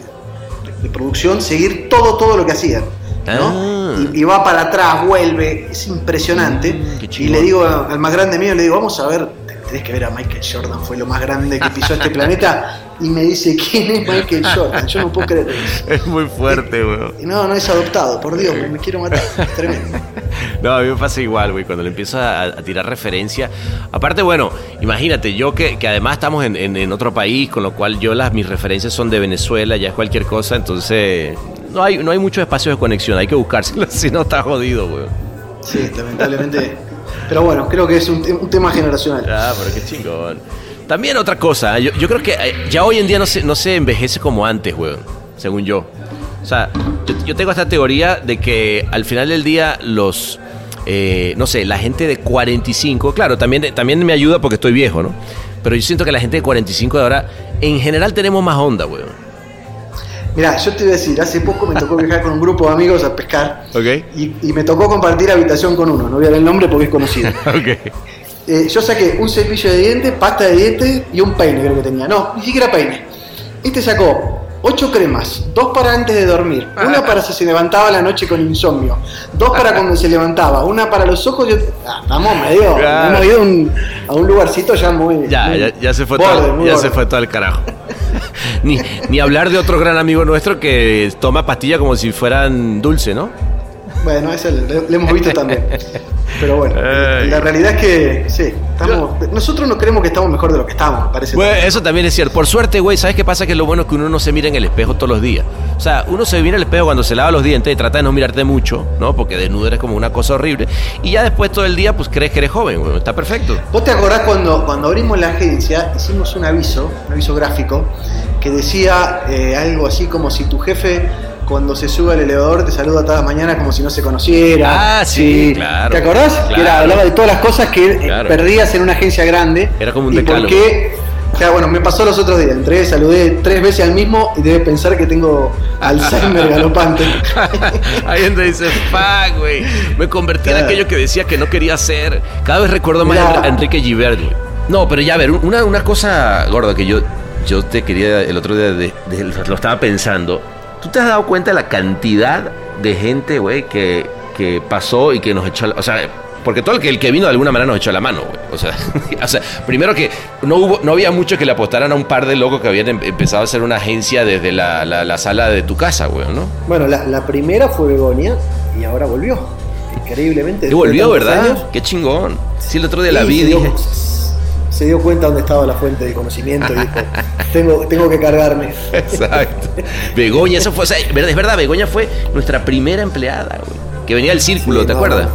H: de producción seguir todo, todo lo que hacían. ¿no?
F: Ah.
H: Y, y va para atrás, vuelve, es impresionante.
F: Mm,
H: y le digo al más grande mío, le digo, vamos a ver, tenés que ver a Michael Jordan, fue lo más grande que pisó este planeta. Y me dice, ¿quién es Michael Jordan? Yo no puedo creer eso.
F: Es muy fuerte, weón.
H: Y no, no es adoptado, por Dios, me, me quiero matar. Es tremendo.
F: No, a mí me pasa igual, güey, cuando le empiezo a, a tirar referencia. Aparte, bueno, imagínate, yo que, que además estamos en, en- en otro país, con lo cual yo las mis referencias son de Venezuela, ya es cualquier cosa, entonces no hay, no hay mucho espacio de conexión, hay que buscárselo, si no está jodido, güey.
H: Sí, lamentablemente. Pero bueno, creo que es un, te- un tema generacional.
F: Ah, pero qué chingón. También otra cosa, yo, yo creo que eh, ya hoy en día no se, no se envejece como antes, güey, según yo. O sea, yo, yo tengo esta teoría de que al final del día los, eh, no sé, la gente de 45, claro, también, también me ayuda porque estoy viejo, ¿no? Pero yo siento que la gente de 45 de ahora, en general tenemos más onda, güey.
H: Mirá, yo te iba a decir, hace poco me tocó viajar con un grupo de amigos a pescar
F: ¿Ok?
H: y, y me tocó compartir habitación con uno, no voy a dar el nombre porque es conocido.
F: Ok.
H: Eh, yo saqué un cepillo de dientes, pasta de dientes y un peine creo que tenía. No, ni siquiera peine. Este sacó ocho cremas, dos para antes de dormir, una para si se levantaba la noche con insomnio, dos para cuando se levantaba, una para los ojos y otra... Ah, estamos medio...
F: Claro.
H: Hemos ido a un, a un lugarcito ya muy...
F: Ya,
H: muy
F: ya, ya se fue
H: borde,
F: todo, ya
H: borde.
F: se fue todo el carajo. ni, ni hablar de otro gran amigo nuestro que toma pastilla como si fueran dulce, ¿no?
H: Bueno, eso lo, lo hemos visto también. Pero bueno,
F: Ay.
H: la realidad es que sí, estamos, nosotros no creemos que estamos mejor de lo que estamos, me parece.
F: Bueno, eso también es cierto. Por suerte, güey, ¿sabes qué pasa? Que lo bueno es que uno no se mira en el espejo todos los días. O sea, uno se mira en el espejo cuando se lava los dientes y trata de no mirarte mucho, ¿no? Porque desnudo eres como una cosa horrible. Y ya después todo el día, pues crees que eres joven, güey. Está perfecto.
H: ¿Vos te acordás cuando, cuando abrimos la agencia, hicimos un aviso, un aviso gráfico, que decía eh, algo así como si tu jefe cuando se sube al elevador te saluda todas las mañanas como si no se conociera.
F: Ah, sí, claro.
H: ¿Te acordás?
F: Claro.
H: Que era, hablaba de todas las cosas que
F: Claro.
H: perdías en una agencia grande.
F: Era como un decálogo.
H: por qué o sea, bueno, me pasó los otros días. Entré, saludé tres veces al mismo y debe pensar que tengo Alzheimer galopante.
F: Hay gente que dice, fuck, güey. Me convertí en aquello que decía que no quería ser. Cada vez recuerdo más a Enrique Givert, güey. No, pero ya, a ver, una, una cosa gorda que yo, yo te quería el otro día, de- de- lo estaba pensando. ¿Tú te has dado cuenta de la cantidad de gente, güey, que, que pasó y que nos echó, la- o sea, porque todo el que, el que vino de alguna manera nos echó la mano, güey. O sea, o sea, primero que no hubo, no había mucho que le apostaran a un par de locos que habían em- empezado a hacer una agencia desde la, la- la sala de tu casa, güey, ¿no?
H: Bueno, la, la primera fue Begonia y ahora volvió. Increíblemente.
F: Y volvió, ¿verdad?
H: años.
F: Qué chingón. Sí, el otro día la vi y dije.
H: Se dio cuenta dónde estaba la fuente de conocimiento y dijo, tengo, tengo que cargarme.
F: Exacto. Begoña, eso fue. o sea, es verdad, Begoña fue nuestra primera empleada, güey. Que venía del círculo,
H: Sí,
F: ¿te
H: no,
F: acuerdas?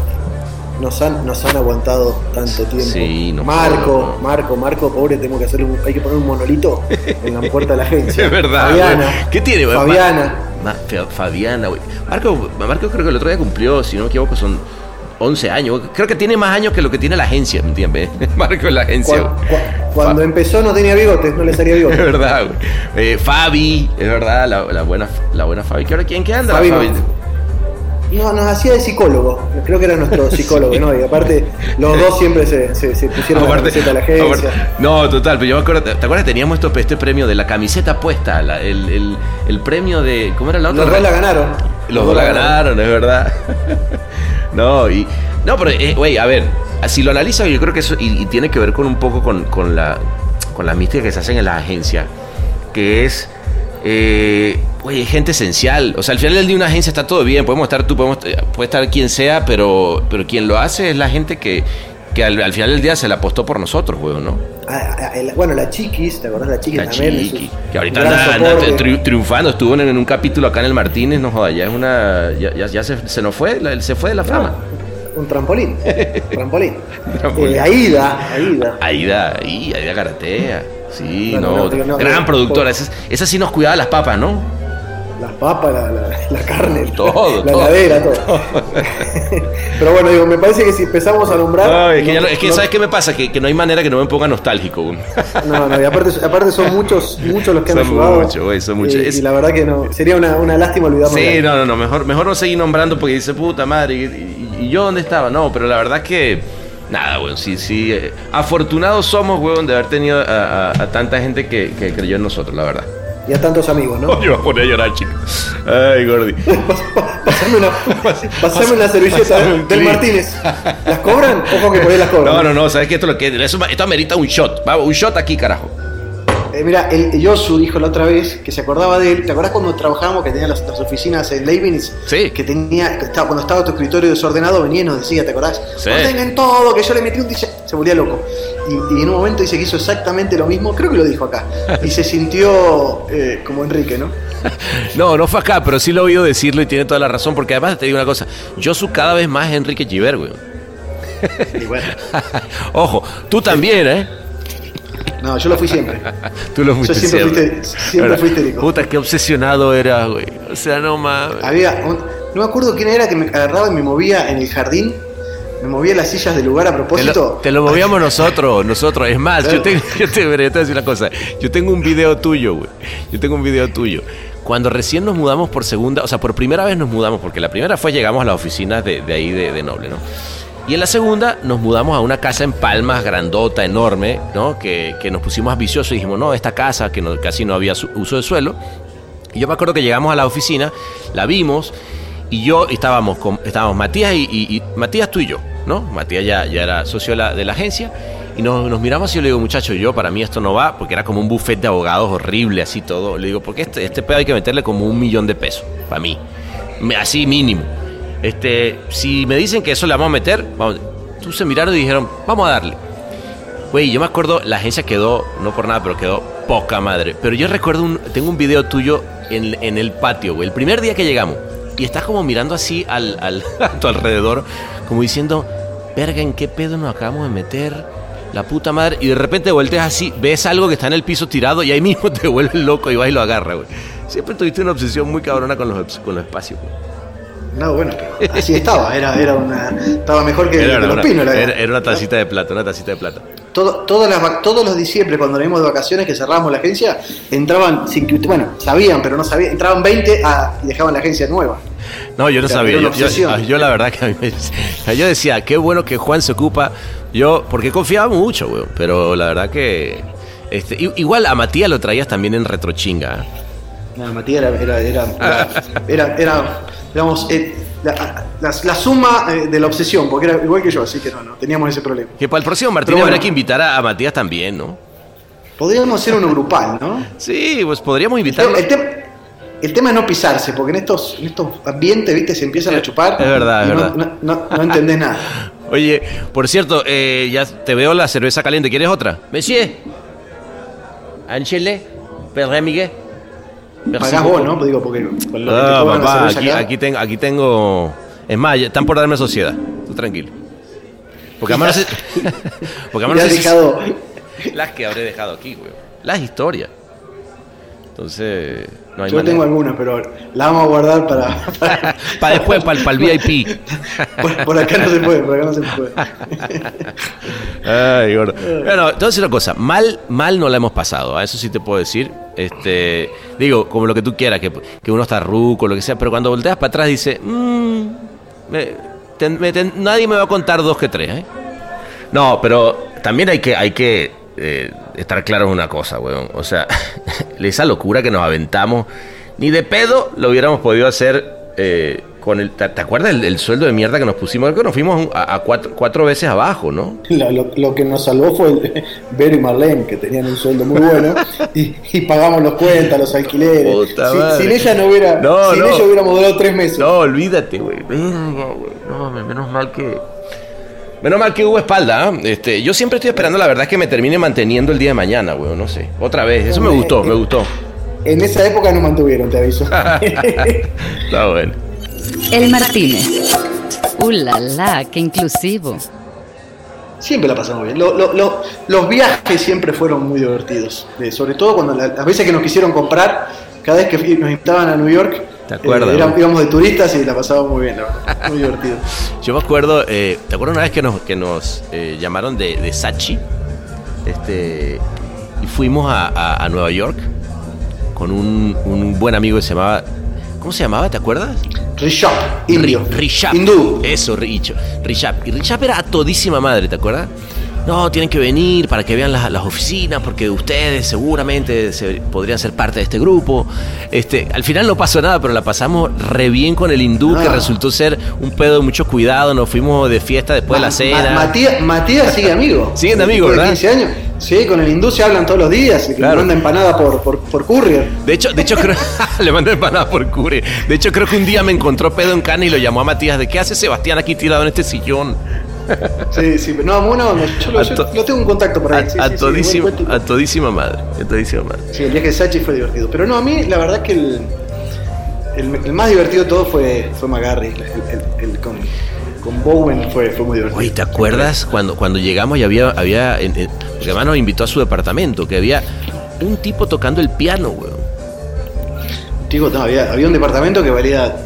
H: Nos han, nos han aguantado tanto tiempo.
F: Sí, no
H: Marco. Marco, Marco, pobre, tengo que hacer un, hay que poner un monolito en la puerta de la agencia.
F: Es verdad,
H: Fabiana.
F: güey. ¿Qué tiene, güey?
H: Fabiana.
F: Ma- Fabiana, güey. Marco, Marco creo que el otro día cumplió, si no me equivoco, son 11 años. Creo que tiene más años que lo que tiene la agencia, ¿me entiendes? Marco la agencia.
H: Cu- cuando empezó no tenía bigotes, no le salía
F: Es
H: bigotes.
F: verdad, güey. Eh, Fabi, es verdad, la, la buena, la buena Fabi. ¿Qué hora quién qué anda?
H: Fabi
F: la. Fabi?
H: No, nos hacía de psicólogo. Creo que era nuestro psicólogo, ¿no? Y aparte, los dos siempre se, se, se pusieron la camiseta de la agencia.
F: aparte- no, total, pero yo me acuerdo, ¿te acuerdas? Teníamos esto, este premio de la camiseta puesta, la- el, el- el premio de, ¿cómo era la otra?
H: Los dos la ganaron.
F: Los dos la ganaron, es verdad. no, y. No, pero, eh, güey, a ver, si lo analizas, yo creo que eso. Y, y tiene que ver con un poco con, con la. Con la mística que se hacen en la agencia. Que es. Eh, güey, es gente esencial. O sea, al final del día, una agencia está todo bien. Podemos estar tú, podemos, eh, puede estar quien sea, pero, pero quien lo hace es la gente que. Que al, al final del día se la apostó por nosotros, güey, ¿no?
H: Ah, ah, el- bueno, la Chiquis, ¿te acordás la Chiquis
F: La
H: también?
F: Chiqui, que ahorita anda, anda
H: soporte.
F: tri- triunfando, estuvo en, en un capítulo acá en el Martínez, no joda, ya es una, ya, ya, ya se, se nos fue, la- se fue de la fama.
H: Un trampolín. trampolín.
F: Trampolín.
H: Eh, Aida, Aida.
F: Aida, ahí, Aida Garatea, sí,
H: Bueno,
F: no,
H: no, no,
F: gran productora, esa, esa sí nos cuidaba las papas, ¿no?
H: Las papas, la, la, la carne,
F: Todo,
H: la
F: todo.
H: heladera, todo. Pero bueno, digo, me parece que si empezamos a nombrar.
F: Ay, es que,
H: no-
F: ya no- es que
H: no-
F: ¿sabes qué me pasa? Que, que no hay manera que no me ponga nostálgico.
H: No, no, y aparte, aparte son muchos, muchos los que han
F: Son
H: ayudado.
F: muchos, güey, son muchos.
H: Y, la verdad que no, sería una, una lástima olvidarnos.
F: Sí, no, no, no, mejor, mejor no seguir nombrando porque dice puta madre, y, y- y yo dónde estaba? No, pero la verdad es que, nada, weón, sí, sí, eh, afortunados somos, weón, de haber tenido a, a- a tanta gente que, que creyó en nosotros, la verdad.
H: Y a tantos amigos, ¿no?
F: Yo voy a poner a llorar, chico. Ay, Gordi.
H: Pasame una, pasame una servilleta del
F: clip.
H: Martínez. ¿Las cobran? Ojo que por ahí las cobran.
F: No, no, no, ¿sabes qué? Esto, lo que, eso, esto amerita un shot. Vamos, un shot aquí, carajo.
H: Eh, mira, el Yosu dijo la otra vez que se acordaba de él. ¿Te acordás cuando trabajábamos que tenía las, las oficinas en Leibniz?
F: Sí.
H: Que tenía, que estaba, cuando estaba tu escritorio desordenado, venía y nos decía, ¿te acordás?
F: Sí.
H: Ordenen todo, que yo le metí un dice Se volvía loco. Y, y en un momento dice que hizo exactamente lo mismo, creo que lo dijo acá. Y se sintió eh, como Enrique, ¿no?
F: No, no fue acá, pero sí lo he oído decirlo y tiene toda la razón, porque además te digo una cosa, yo soy cada vez más Enrique Giver, güey.
H: Y bueno,
F: Ojo, tú también, ¿eh?
H: No, yo lo fui siempre.
F: Tú lo fuiste
H: siempre
F: siempre.
H: fuiste- siempre
F: ¿Verdad?
H: fui histérico.
F: Puta, qué obsesionado eras, güey. O sea, no mames.
H: Había un- no me acuerdo quién era que me agarraba y me movía en el jardín. Me movía las sillas del lugar a
F: Te
H: propósito.
F: lo, te lo movíamos nosotros, nosotros. Es más, yo tengo, yo te, yo te voy a decir una cosa. Yo tengo un video tuyo, güey. Yo tengo un video tuyo. Cuando recién nos mudamos por segunda, o sea, por primera vez nos mudamos, porque la primera fue llegamos a las oficinas de, de ahí de, de Noble, ¿no? Y en la segunda nos mudamos a una casa en Palmas, grandota, enorme, ¿no? Que, que nos pusimos ambiciosos y dijimos, no, esta casa, que no- casi no había uso de suelo. Y yo me acuerdo que llegamos a la oficina, la vimos, y yo estábamos con estábamos Matías y, Matías tú y yo, ¿no? Matías ya, ya era socio de la, agencia. Y nos, nos miramos y yo le digo, muchacho, yo para mí esto no va, porque era como un buffet de abogados horrible, así todo. Le digo, porque este, este pedo hay que meterle como un millón de pesos, para mí. Así mínimo. Este, si me dicen que eso le vamos a meter, vamos, tú se miraron y dijeron, vamos a darle. Güey, yo me acuerdo, la agencia quedó, no por nada, pero quedó poca madre. Pero yo recuerdo, un, tengo un video tuyo en, en el patio, güey, el primer día que llegamos. Y estás como mirando así al, al- a tu alrededor, como diciendo, verga, ¿en qué pedo nos acabamos de meter? La puta madre. Y de repente volteas así, ves algo que está en el piso tirado y ahí mismo te vuelves loco y vas y lo agarras, güey. Siempre tuviste una obsesión muy cabrona con los, con los espacios, güey.
H: No, bueno, pero así estaba. Era, era una, estaba mejor que,
F: Era,
H: que los pinos. la-
F: era- era una tacita de plata, una tacita de plata.
H: Todo- todas las vac- todos los diciembre, cuando veníamos de vacaciones, que cerrábamos la agencia, entraban, sin que, bueno, sabían, pero no sabían, entraban 20 a- y dejaban la agencia nueva.
F: No, yo no sabía. Yo, yo- la verdad que a mí me- yo decía, qué bueno que Juan se ocupa. Yo, porque confiaba mucho, weón. Pero la verdad que. Este, igual a Matías lo traías también en retrochinga. ¿eh?
H: No, Matías era, era, era- era, digamos, eh, la, la- la suma eh, de la obsesión, porque era igual que yo, así que no, no teníamos ese problema.
F: Que para el próximo Martín
H: bueno.
F: habrá que invitar a, a Matías también, ¿no?
H: Podríamos hacer uno grupal, ¿no?
F: Sí, pues podríamos
H: El,
F: invitarlo.
H: el tem- el tema es no pisarse, porque en estos, en estos ambientes, viste, se empiezan a chupar.
F: es verdad, es
H: no,
F: verdad.
H: No, no- no entendés nada.
F: Oye, por cierto, eh, ya te veo la cerveza caliente. ¿Quieres otra? Monsieur. Miguel. Merci
H: Pagás vos. ¿no? Digo, porque con lo que te cobran
F: papá, aquí,
H: acá-
F: aquí, tengo, aquí tengo. Es más, están por darme sociedad. Tú tranquilo. Porque además. Porque además si-
H: dejado-
F: Las que habré dejado aquí, güey. Las historias. Entonces, no hay
H: Yo
F: manera.
H: tengo alguna, pero la vamos a guardar para. para-
F: Para después, para el VIP.
H: por, por acá no se puede, por acá no se puede.
F: Ay, gordo. Bueno, decir una cosa. Mal, mal no la hemos pasado. A eso sí te puedo decir. Este, digo, como lo que tú quieras, que, que uno está ruco, lo que sea. Pero cuando volteas para atrás dice, "Mm, me- ten- me ten- nadie me va a contar dos que tres. ¿eh?". No, pero también hay que, hay que eh, estar claro en una cosa, weón. O sea, esa locura que nos aventamos, ni de pedo lo hubiéramos podido hacer eh, con el. ¿Te, te acuerdas del, del sueldo de mierda que nos pusimos? Creo que nos fuimos a, a cuatro, cuatro veces abajo, ¿no?
H: Lo, lo- lo que nos salvó fue el Vero y Marlene, que tenían un sueldo muy bueno, y, y pagamos los cuentas, los alquileres. Si- sin ella no hubiera,
F: No,
H: sin
F: no.
H: ella hubiéramos durado tres meses.
F: No, olvídate, güey. No, me- menos mal que. Menos mal que hubo espalda. ¿ah? Este, yo siempre estoy esperando, la verdad, que me termine manteniendo el día de mañana, güey. No sé. Otra vez. Eso me gustó, me gustó.
H: En esa época nos mantuvieron, te aviso.
F: Está bueno.
B: El Martínez. ¡Uh, la, la! ¡Qué inclusivo!
H: Siempre la pasamos bien. Lo- lo- lo- los viajes siempre fueron muy divertidos. Eh, sobre todo cuando la- las veces que nos quisieron comprar, cada vez que nos invitaban a New York,
F: ¿Te acuerdas,
H: eh, íbamos de turistas y la pasábamos muy bien. Muy divertido.
F: Yo me acuerdo, eh, ¿te acuerdas una vez que nos, que nos eh, llamaron de, de Sachi? Este, y fuimos a, a- a Nueva York con un, un buen amigo que se llamaba. ¿Cómo se llamaba? ¿Te acuerdas?
H: Rishab, indio.
F: Ri- Rishab.
H: Hindú.
F: Eso, Richo. Rishab. Y Rishab era a todísima madre, ¿te acuerdas? No, tienen que venir para que vean las, las oficinas, porque ustedes seguramente se, podrían ser parte de este grupo. Este, al final no pasó nada, pero la pasamos re bien con el hindú, que
H: Ah.
F: resultó ser un pedo de mucho cuidado. Nos fuimos de fiesta después de la cena.
H: Ma- Matías, Matías sigue amigo.
F: Siguen amigos, ¿verdad?
H: 15 años. Sí, con el hindú se hablan todos los días. Y que
F: Claro.
H: le manda empanada por, por, por courier.
F: De hecho, de hecho creo, le mandé empanada por cure. De hecho, creo que un día me encontró pedo en cana y lo llamó a Matías de ¿qué hace Sebastián aquí tirado en este sillón?
H: Sí, sí. No, yo, lo,
F: A
H: yo
F: to-
H: lo tengo un contacto por
F: A,
H: ahí. Sí,
F: a
H: sí,
F: todísima, a todísima madre. A todísima madre.
H: Sí, el viaje de Sachi fue divertido. Pero no, a mí la verdad que el, el, el más divertido de todo fue, fue McGarry. El, el- el- con, con Bowen fue, fue muy divertido.
F: Oye, ¿te acuerdas cuando, cuando llegamos y había, había en- en- porque además nos invitó a su departamento, que había un tipo tocando el piano, weón.
H: Digo, no, había, había un departamento que valía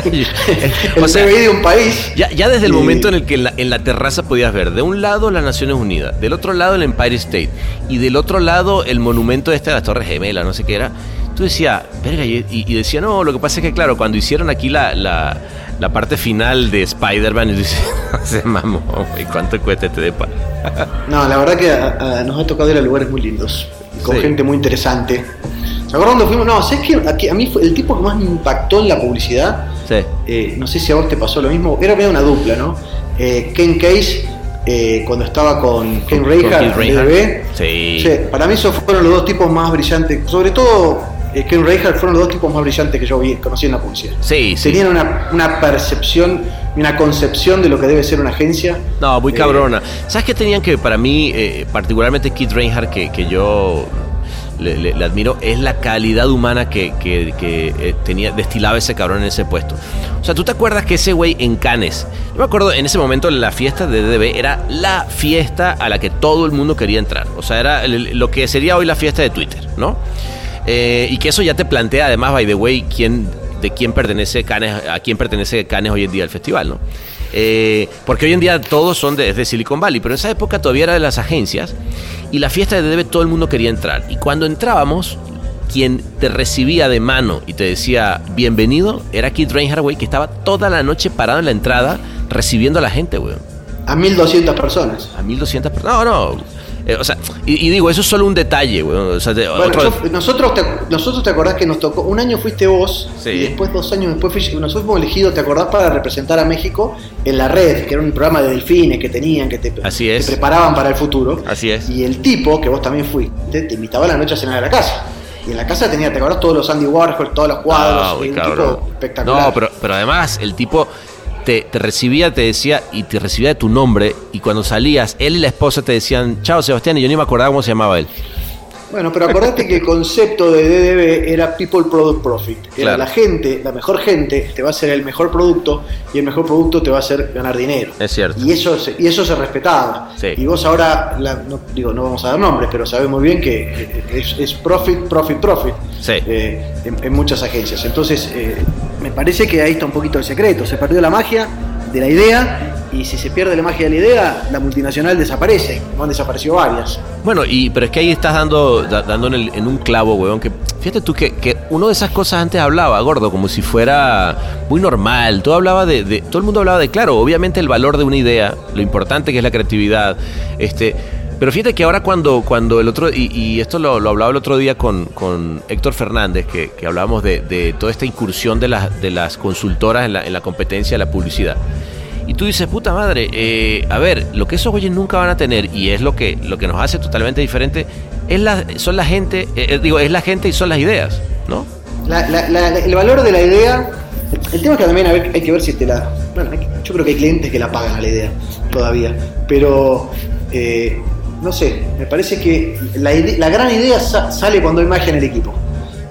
H: el
F: o sea,
H: de un país.
F: ya, ya desde el
H: Y-
F: momento en el que en la, en la terraza podías ver de un lado las Naciones Unidas, del otro lado el Empire State y del otro lado el monumento este de las Torres Gemelas, no sé qué era. Tú decías, verga, y, y- y decía, no, lo que pasa es que, claro, cuando hicieron aquí la, la, la parte final de Spider-Man, y dices, se mamó, güey, ¿cuánto cuesta este depa?
H: No, la verdad que a- a- nos ha tocado ir a lugares muy lindos, con
F: Sí.
H: gente muy interesante. ¿Se acuerdan fuimos? No, ¿sabes qué? A mí fue el tipo que más me impactó en la publicidad,
F: Sí.
H: eh, no sé si a vos te pasó lo mismo, era medio una dupla, ¿no? Eh, Ken Case, eh, cuando estaba con Ken Reinhardt. DB.
F: Sí.
H: Sí, para mí esos fueron los dos tipos más brillantes, sobre todo eh, Ken Reinhardt fueron los dos tipos más brillantes que yo vi, conocí en la publicidad.
F: Sí, sí.
H: Tenían una, una percepción una concepción de lo que debe ser una agencia.
F: No, muy
H: Eh,
F: cabrona. ¿Sabes qué tenían que, para mí, eh, particularmente Keith Reinhardt, que, que yo le, le- le admiro, es la calidad humana que, que- que, eh, tenía, destilaba ese cabrón en ese puesto. O sea, ¿tú te acuerdas que ese güey en Cannes, yo me acuerdo en ese momento la fiesta de DDB era la fiesta a la que todo el mundo quería entrar. O sea, era lo que sería hoy la fiesta de Twitter, ¿no? Eh, y que eso ya te plantea, además, by the way, quién, de quién pertenece Cannes, a quién pertenece Cannes hoy en día el festival, ¿no? Eh, porque hoy en día todos son de, de Silicon Valley, pero en esa época todavía era de las agencias y la fiesta de DB todo el mundo quería entrar. Y cuando entrábamos, quien te recibía de mano y te decía bienvenido era Keith Reinhardt, güey, que estaba toda la noche parado en la entrada recibiendo a la gente, güey.
H: A 1200 personas.
F: A 1200 personas. No, no. Eh, o sea, y, y digo, eso es solo un detalle, güey. O sea, de-
H: Bueno,
F: otro-
H: yo- nosotros, te, nosotros te acordás que nos tocó, un año fuiste vos
F: Sí.
H: y después dos años después fui- nosotros fuimos elegidos, ¿te acordás? Para representar a México en la red, que era un programa de delfines que tenían, que te,
F: Así
H: te
F: es.
H: preparaban para el futuro.
F: Así es.
H: Y el tipo, que vos también fuiste, te invitaba a la noche a cenar a la casa. Y en la casa tenía, ¿te acordás? Todos los Andy Warhol, todos los cuadros,
F: güey,
H: un tipo espectacular.
F: No, pero, pero además el tipo te, recibía, te decía, y te recibía de tu nombre, y cuando salías, él y la esposa te decían, chao Sebastián, y yo ni me acordaba cómo se llamaba él.
H: Bueno, pero acordate que el concepto de DDB era People Product Profit. Era
F: Claro.
H: la gente, la mejor gente te va a hacer el mejor producto y el mejor producto te va a hacer ganar dinero.
F: Es cierto.
H: Y eso se, y eso se respetaba.
F: Sí.
H: Y vos ahora, la- no, digo, no vamos a dar nombres, pero sabés muy bien que es, es profit, profit, profit
F: Sí.
H: eh, en, en muchas agencias. Entonces, eh, me parece que ahí está un poquito el secreto. Se perdió la magia de la idea y si se pierde la magia de la idea, la multinacional desaparece. han desaparecido varias.
F: Bueno, y, pero es que ahí estás dando, da- dando en, el- en un clavo, weón, que fíjate tú que, que uno de esas cosas antes hablaba, gordo, como si fuera muy normal. Todo hablaba de, todo el mundo hablaba de, claro, obviamente el valor de una idea, lo importante que es la creatividad, este, pero fíjate que ahora cuando, cuando el otro, y, y esto lo, lo hablaba el otro día con, con Héctor Fernández, que, que hablábamos de, de toda esta incursión de las, de las consultoras en la, en la competencia de la publicidad. Y tú dices, puta madre, eh, a ver, lo que esos güeyes nunca van a tener, y es lo que, lo que nos hace totalmente diferente, es la, son la gente, eh, eh, digo, es la gente y son las ideas, ¿no?
H: La- la- la- el valor de la idea. El tema es que también hay que ver si te la. Bueno, yo creo que hay clientes que la pagan a la idea todavía. Pero. no sé, me parece que la, la gran idea sa- sale cuando hay magia en el equipo.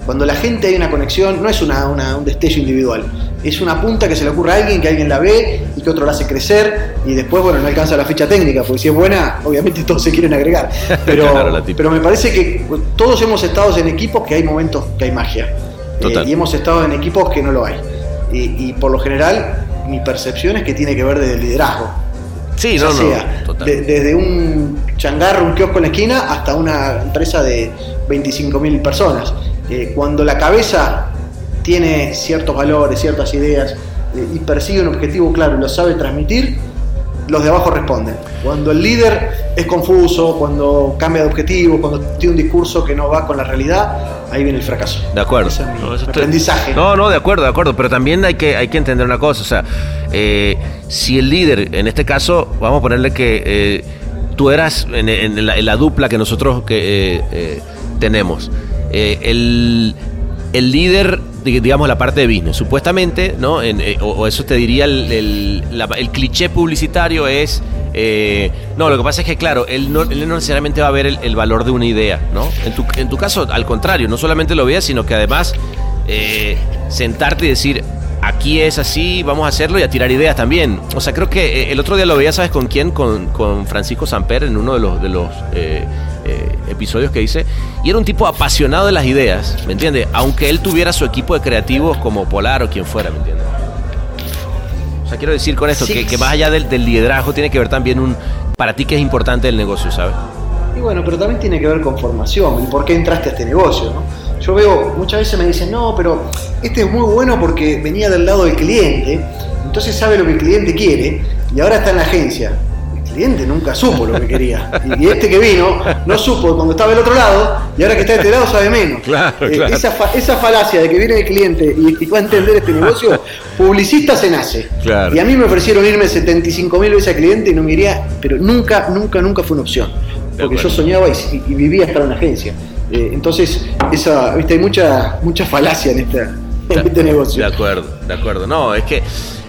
H: Cuando la gente hay una conexión, no es una- un destello individual, es una punta que se le ocurre a alguien, que alguien la ve y que otro la hace crecer y después, bueno, no alcanza la ficha técnica, porque si es buena, obviamente todos se quieren agregar. Pero,
F: Claro,
H: pero me parece que todos hemos estado en equipos que hay momentos que hay magia. Eh, y hemos estado en equipos que no lo hay. Y, y por lo general, mi percepción es que tiene que ver desde el liderazgo.
F: Sí, no, no,
H: sea de- desde un changarro, un kiosco en la esquina, hasta una empresa de 25.000 personas. Eh, cuando la cabeza tiene ciertos valores, ciertas ideas eh, y persigue un objetivo claro y lo sabe transmitir, los de abajo responden. Cuando el líder es confuso, cuando cambia de objetivo, cuando tiene un discurso que no va con la realidad, ahí viene el fracaso.
F: De acuerdo.
H: Ese es mi
F: No, eso estoy-
H: aprendizaje.
F: No, no, de acuerdo, de acuerdo. Pero también hay que, hay que entender una cosa. O sea, eh, si el líder, en este caso, vamos a ponerle que eh, tú eras en, en la, en la dupla que nosotros que, eh, eh, tenemos. eh, el, el líder, dig- digamos, la parte de business, supuestamente, ¿no? Eh, o, eso te diría el, el- cliché publicitario es. eh, no, lo que pasa es que, claro, él no, él no necesariamente va a ver el, valor de una idea, ¿no? En tu, en tu caso, al contrario, no solamente lo veas, sino que además eh, sentarte y decir, aquí es así, vamos a hacerlo y a tirar ideas también. O sea, creo que el otro día lo veía, ¿sabes con quién? Con, con Francisco Samper en uno de los, de los eh, episodios que hice. Y era un tipo apasionado de las ideas, ¿me entiendes? Aunque él tuviera su equipo de creativos como Polar o quien fuera, ¿me entiendes? O sea, quiero decir con esto
H: Sí.
F: que, que más allá del, del liderazgo tiene que ver también un... Para ti que es importante el negocio, ¿sabes?
H: Y bueno, pero también tiene que ver con formación y por qué entraste a este negocio, ¿no? Yo veo, muchas veces me dicen, no, pero este es muy bueno porque venía del lado del cliente, entonces sabe lo que el cliente quiere y ahora está en la agencia. Cliente nunca supo lo que quería. Y este que vino no supo cuando estaba del otro lado y ahora que está de este lado sabe menos.
F: Claro,
H: Eh,
F: claro.
H: Esa, fa- esa falacia de que viene el cliente y, y va a entender este negocio, publicista se nace.
F: Claro.
H: Y a mí me ofrecieron irme 75 mil veces a cliente y no me iría, pero nunca, nunca, nunca fue una opción. Porque yo soñaba y, y vivía estar en una agencia. Eh, entonces, esa, viste, hay mucha, mucha falacia en, esta, en este negocio.
F: De acuerdo, de acuerdo. No, es que.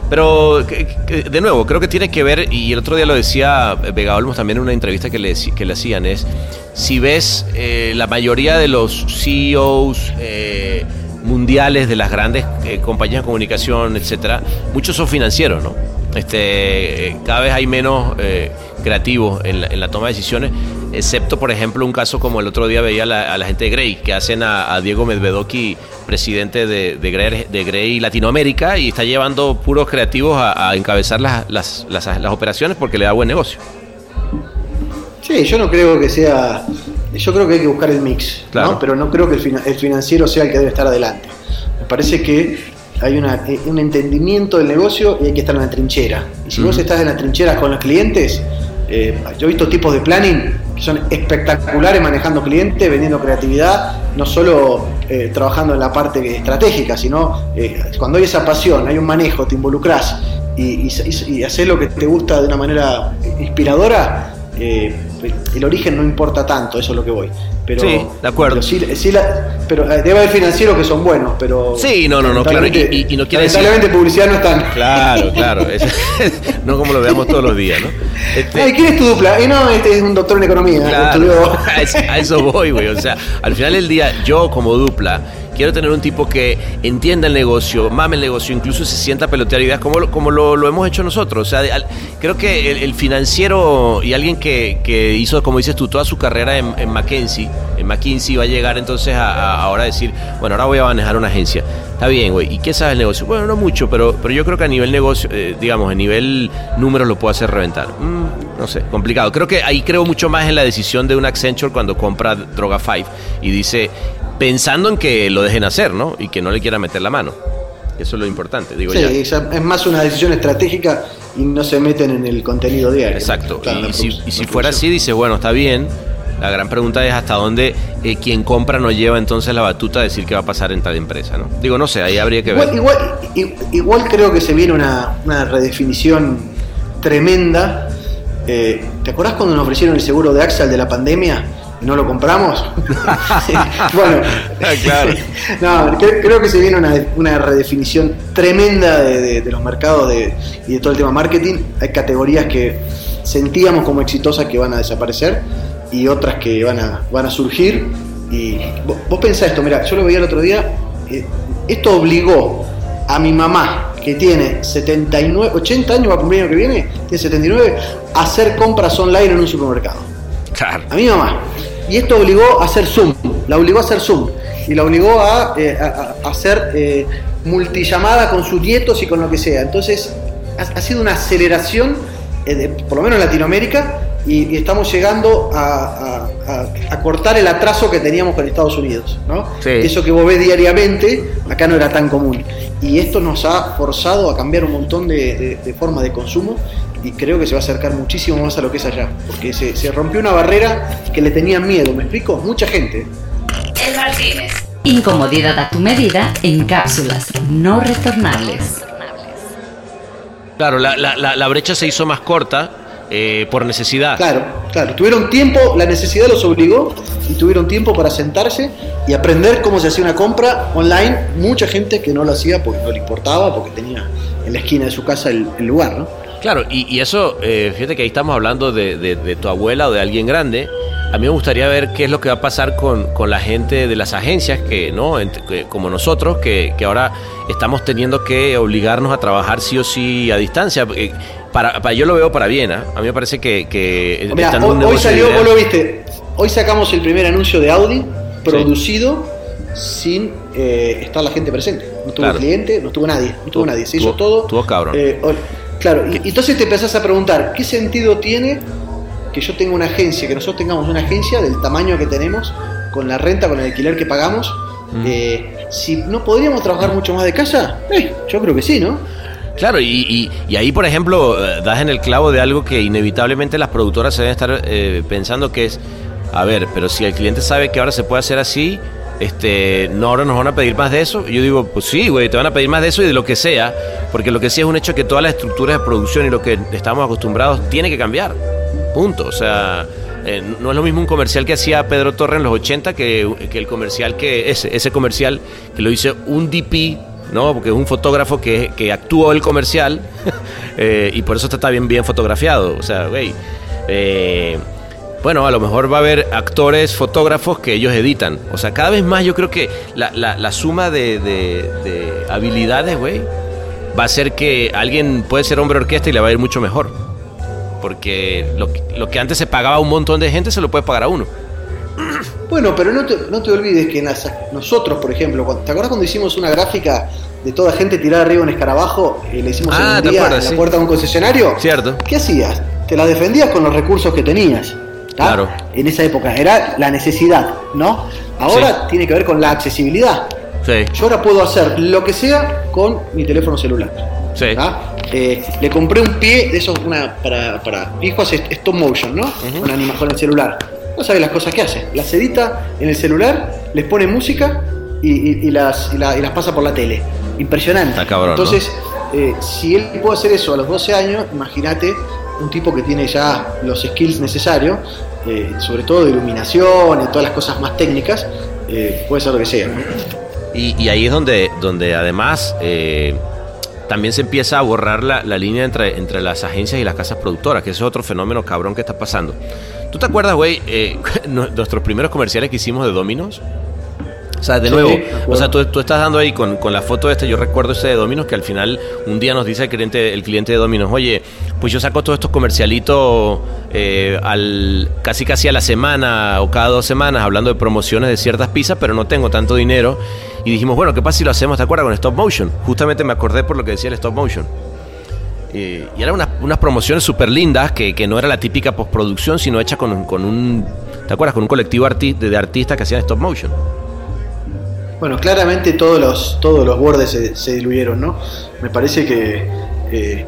F: Pero, de nuevo, creo que tiene que ver, y el otro día lo decía Vega Olmos también en una entrevista que le, que le hacían, es si ves eh, la mayoría de los CEOs eh, mundiales de las grandes eh, compañías de comunicación, etcétera, muchos son financieros, ¿no? Este, eh, cada vez hay menos eh, creativos en la, en la toma de decisiones, excepto, por ejemplo, un caso como el otro día veía a la, a la gente de Grey, que hacen a, a Diego Medvedoki presidente de, de, Grey, de Grey Latinoamérica y está llevando puros creativos a, a encabezar las, las, las, las operaciones porque le da buen negocio.
H: Sí, yo no creo que sea. Yo creo que hay que buscar el mix,
F: Claro.
H: ¿no? pero no creo que el, fina- el financiero sea el que debe estar adelante. Me parece que hay una, eh, un entendimiento del negocio y hay que estar en la trinchera. Y si vos
F: Ujú.
H: estás en la trinchera con los clientes, eh, yo he visto tipos de planning que son espectaculares manejando clientes, vendiendo creatividad, no solo eh, trabajando en la parte estratégica, sino eh, cuando hay esa pasión, hay un manejo, te involucras y, haces lo que te gusta de una manera inspiradora, el origen no importa tanto, eso es lo que voy. Pero,
F: Sí, de acuerdo.
H: Pero, sí- sí la- pero, eh, debe haber financieros que son buenos, pero.
F: Sí, no, no, no, claro, y- y- y no quiere decir-
H: publicidad no están.
F: Claro, claro. es- no como lo veamos todos los días, ¿no? Este,
H: Ay, ¿quién es tu dupla? Y no, este es un doctor en economía.
F: Claro, a eso voy, güey. O sea, al final del día, yo como dupla, quiero tener un tipo que entienda el negocio, mame el negocio, incluso se sienta a pelotear ideas como, lo- como lo, hemos hecho nosotros. O sea, creo que el, el financiero y alguien que, que hizo, como dices tú, toda su carrera en, en McKinsey, en McKinsey va a llegar entonces a, a ahora decir, bueno, ahora voy a manejar una agencia. Está bien, güey. ¿Y qué sabe el negocio? Bueno, no mucho, pero, pero yo creo que a nivel negocio, eh, digamos, a nivel números lo puedo hacer reventar. Mm, no sé, complicado. Creo que ahí creo mucho más en la decisión de un Accenture cuando compra Droga 5 y dice, pensando en que lo dejen hacer, ¿no? Y que no le quiera meter la mano. Eso es lo importante, digo
H: Sí,
F: ya.
H: es más una decisión estratégica y no se meten en el contenido diario.
F: Exacto.
H: Claro,
F: y, si, y fuera así, dice, bueno, está bien. La gran pregunta es hasta dónde eh, quien compra no lleva entonces la batuta a decir qué va a pasar en tal empresa, ¿no? Digo, no sé, ahí habría que ver.
H: Igual, igual, i- igual creo que se viene una, una redefinición tremenda. Eh, ¿Te acordás cuando nos ofrecieron el seguro de AXA, el de la pandemia? No lo compramos. bueno,
F: Ah, claro.
H: no, cre- creo que se viene una, una redefinición tremenda de, de- de los mercados de- y de todo el tema marketing. Hay categorías que sentíamos como exitosas que van a desaparecer y otras que van a, van a surgir. Y vos, vos pensás esto, mira, yo lo veía el otro día, eh, esto obligó a mi mamá, que tiene 79, 80 años, va a cumplir el año que viene, tiene 79, a hacer compras online en un supermercado. A mi mamá. Y esto obligó a hacer Zoom, la obligó a hacer Zoom. Y la obligó a, eh, hacer eh, multillamada con sus nietos y con lo que sea. Entonces, ha, ha sido una aceleración, eh, de- por lo menos en Latinoamérica, y, y estamos llegando a, a- a- a cortar el atraso que teníamos con Estados Unidos. ¿no?
F: Sí.
H: Eso que vos ves diariamente, acá no era tan común. Y esto nos ha forzado a cambiar un montón de, de, de formas de consumo y creo que se va a acercar muchísimo más a lo que es allá, porque se, se rompió una barrera que le tenían miedo, ¿me explico? Mucha gente.
B: El Martínez. Incomodidad a tu medida en cápsulas no retornables.
F: Claro, la, la- la- la brecha se hizo más corta eh, por necesidad.
H: Claro, claro, tuvieron tiempo, la necesidad los obligó y tuvieron tiempo para sentarse y aprender cómo se hacía una compra online. Mucha gente que no lo hacía porque no le importaba, porque tenía en la esquina de su casa el, el lugar, ¿no?
F: Claro, y, y eso, eh, fíjate que ahí estamos hablando de, de- de tu abuela o de alguien grande. A mí me gustaría ver qué es lo que va a pasar con, con la gente de las agencias, que no Ent- que- como nosotros, que, que ahora estamos teniendo que obligarnos a trabajar sí o sí a distancia. Eh, Para, para- yo lo veo para bien, ¿ah? a mí me parece que, que un
H: hoy, hoy salió, vos lo viste, hoy sacamos el primer anuncio de Audi producido sin eh, estar la gente presente. No tuvo
F: Claro.
H: cliente, no tuvo nadie, no tuvo nadie, se hizo
F: tuvo-
H: todo.
F: tuvo cabrón.
H: eh, claro, y entonces te empezás a preguntar, ¿qué sentido tiene que yo tenga una agencia, que nosotros tengamos una agencia del tamaño que tenemos, con la renta, con el alquiler que pagamos?
F: Mm.
H: Eh, si no podríamos trabajar mucho más de casa, Eh, yo creo que sí, ¿no?
F: Claro, y, y- y ahí, por ejemplo, eh, das en el clavo de algo que inevitablemente las productoras se deben estar eh, pensando que es, a ver, pero si el cliente sabe que ahora se puede hacer así, este, no ahora nos van a pedir más de eso. Yo digo, pues sí, güey, te van a pedir más de eso y de lo que sea, porque lo que sí es un hecho que todas las estructuras de producción y lo que estamos acostumbrados tiene que cambiar. O sea, eh, no es lo mismo un comercial que hacía Pedro Torre en los 80 que, que el comercial que ese, ese comercial que lo hizo un DP, ¿no? Porque es un fotógrafo que, que actuó el comercial eh, y por eso está bien, bien fotografiado. O sea, güey. eh, bueno, a lo mejor va a haber actores, fotógrafos que ellos editan. O sea, cada vez más yo creo que la, la- la suma de, de- de habilidades, güey, va a ser que alguien puede ser hombre orquesta y le va a ir mucho mejor. Porque lo, que- lo que antes se pagaba a un montón de gente se lo puede pagar a uno.
H: Bueno, pero no te, no te olvides que en las- nosotros, por ejemplo, cuando- ¿te acuerdas cuando hicimos una gráfica de toda gente tirada arriba en escarabajo y le hicimos
F: Ah,
H: en
F: ¿te
H: un día
F: acuerdas?
H: en la
F: Sí.
H: puerta de un concesionario?
F: Cierto.
H: ¿Qué hacías? Te la defendías con los recursos que tenías. ¿tá?
F: Claro.
H: En esa época era la necesidad, ¿no? Ahora tiene que ver con la accesibilidad.
F: Sí,
H: Yo ahora puedo hacer lo que sea con mi teléfono celular.
F: Sí.
H: Eh, le compré un pie de esos una, para, para. Mi hijo hace stop motion, ¿no? Con anima con el celular. No sabe las cosas que hace. Las edita en el celular, les pone música y, y- y las, y, la- y las pasa por la tele. Impresionante.
F: Está cabrón, ¿no?
H: Entonces, eh, si él puede hacer eso a los 12 años, imagínate un tipo que tiene ya los skills necesarios, eh, sobre todo de iluminación y todas las cosas más técnicas, puede ser lo que sea. ¿no?
F: Y, y ahí es donde, donde además eh, también se empieza a borrar la, la línea entre, entre las agencias y las casas productoras, que ese es otro fenómeno cabrón que está pasando. ¿Tú te acuerdas, güey, eh, nuestros primeros comerciales que hicimos de Dominos? O sea, de nuevo, o sea, tú, tú estás dando ahí con, con la foto esta, yo recuerdo ese de Dominos que al final un día nos dice el cliente, el cliente de Dominos, oye, pues yo saco todos estos comercialitos eh, al, casi casi a la semana o cada dos semanas hablando de promociones de ciertas pizzas, pero no tengo tanto dinero. Y dijimos, bueno, ¿qué pasa si lo hacemos, te acuerdas, con stop motion? Justamente me acordé por lo que decía el stop motion. Eh, y eran unas, unas promociones súper lindas que, que no era la típica postproducción, sino hecha con, un- con un, ¿te acuerdas? Con un colectivo arti- de, de artistas que hacían stop motion.
H: Bueno, claramente todos los, todos los bordes se, se diluyeron, ¿no? Me parece que eh,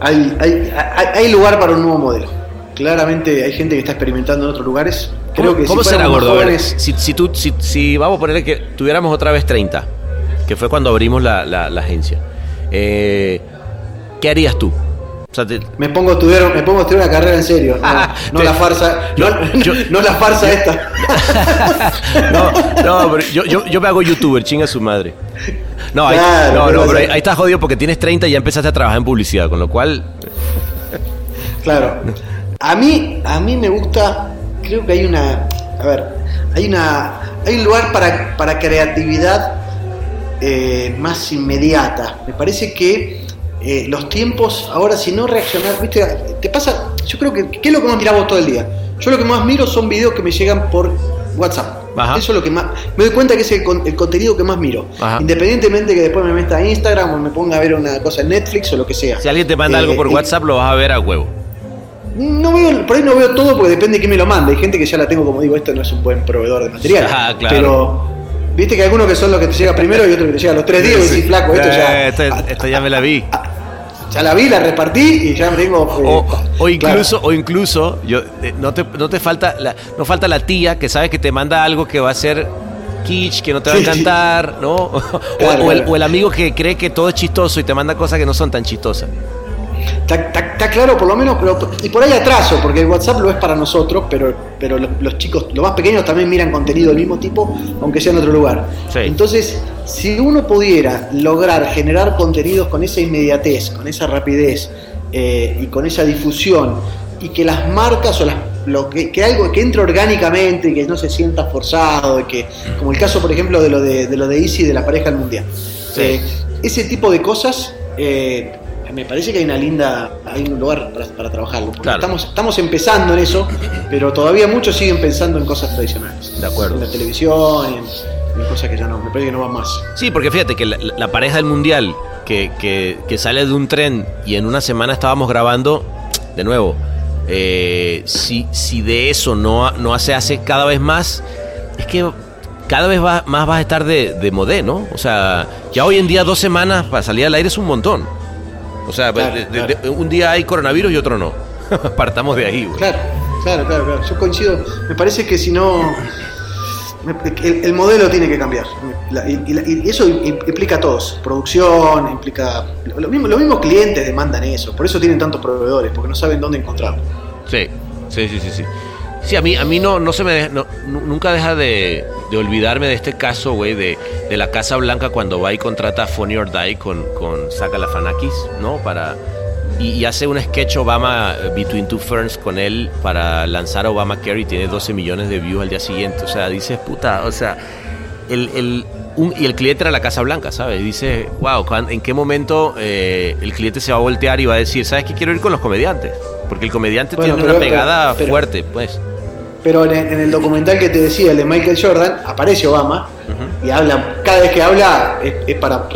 H: hay, hay, hay, hay lugar para un nuevo modelo. Claramente hay gente que está experimentando en otros lugares. Creo
F: ¿Cómo,
H: que
F: cómo
H: si
F: será, gordo?
H: Jóvenes-
F: si, si, tú, si, si vamos a ponerle que tuviéramos otra vez 30, que fue cuando abrimos la, la- la agencia, eh, ¿qué harías tú? O sea, te-
H: Me pongo a estudiar, me pongo a estudiar una carrera en serio, no, la farsa, no,
F: yo-
H: no la farsa esta.
F: no, no, pero yo, yo, yo me hago youtuber, chinga su madre. No, ahí, no,
H: pero
F: no, pero ahí estás jodido porque tienes 30 y ya empezaste a trabajar en publicidad, con lo cual,
H: Claro. A mí, a mí me gusta, creo que hay una, a ver, hay una, hay un lugar para, para creatividad eh, más inmediata. Me parece que eh, los tiempos, ahora si no reaccionar, viste, te pasa, yo creo que, ¿qué es lo que más mirás vos todo el día? Yo lo que más miro son videos que me llegan por WhatsApp.
F: Ajá.
H: Eso es lo que más, me doy cuenta que es el, el contenido que más miro.
F: Ajá.
H: Independientemente que después me meta a Instagram o me ponga a ver una cosa en Netflix o lo que sea.
F: si alguien te manda
H: Eh,
F: algo por WhatsApp, lo vas a ver a huevo.
H: no veo, por ahí no veo todo porque depende de quién me lo manda. Hay gente que ya la tengo, como digo, esto no es un buen proveedor de material.
F: Ah, claro.
H: Pero, viste que algunos que son los que te llega primero y otros que te llega a los tres días y decís, flaco, esto ya,
F: Eh, esta ya me la vi.
H: Ya la vi, la repartí y ya tengo. eh,
F: O, o incluso,
H: claro.
F: o incluso, yo, eh, no, te, no te falta la, no falta la tía que sabe que te manda algo que va a ser kitsch, que no te va a
H: Sí, sí.
F: encantar, ¿no? O,
H: Claro,
F: o el, o el amigo que cree que todo es chistoso y te manda cosas que no son tan chistosas.
H: Está, claro por lo menos, pero y por ahí atraso, porque el WhatsApp lo es para nosotros, pero, pero los, los chicos, los más pequeños también miran contenido del mismo tipo, aunque sea en otro lugar.
F: Sí.
H: Entonces, si uno pudiera lograr generar contenidos con esa inmediatez, con esa rapidez eh, y con esa difusión, y que las marcas o las lo que, que algo que entre orgánicamente y que no se sienta forzado, y que, como el caso, por ejemplo, de lo de, de lo de Easy de la pareja del mundial.
F: Sí.
H: Eh, ese tipo de cosas eh, me parece que hay una linda hay un lugar para, para trabajarlo porque
F: Claro.
H: estamos estamos empezando en eso pero todavía muchos siguen pensando en cosas tradicionales
F: De acuerdo.
H: en la televisión en, en cosas que ya no me parece que no van más
F: Sí, porque fíjate que la, la pareja del mundial que, que- que sale de un tren y en una semana estábamos grabando, de nuevo, eh, si, si de eso no, no se hace cada vez más, es que cada vez va- más vas a estar de, de modé, ¿no? O sea, ya hoy en día dos semanas para salir al aire es un montón. O sea,
H: Claro,
F: de- de-
H: claro.
F: de- un día hay coronavirus y otro no. Partamos de ahí, güey.
H: claro claro claro claro yo coincido me parece que si no el, el modelo tiene que cambiar La- y la- y eso implica a todos producción implica lo mismo, los mismos clientes demandan eso por eso tienen tantos proveedores porque no saben dónde encontrarlo
F: Sí, sí, sí, sí, sí. Sí, a mí, a mí no, no se me deja- no- nu- nunca deja de, de olvidarme de este caso, güey, de, de la Casa Blanca cuando va y contrata a Funny or Die con, con Saca la Fanakis, ¿no? Para, y, y hace un sketch Obama eh, Between Two Ferns con él para lanzar a Obamacare y tiene 12 millones de views al día siguiente. O sea, dices, puta, o sea, el, el- un- y el cliente era la Casa Blanca, ¿sabes? Dice, wow, ¿cuán- ¿en qué momento eh, el cliente se va a voltear y va a decir, ¿sabes qué? Quiero ir con los comediantes. Porque el comediante
H: Bueno,
F: tiene
H: pero-
F: una pegada
H: pero- pero-
F: fuerte, pues.
H: Pero en el, en el documental que te decía, el de Michael Jordan, aparece Obama y habla, cada vez que habla es, es para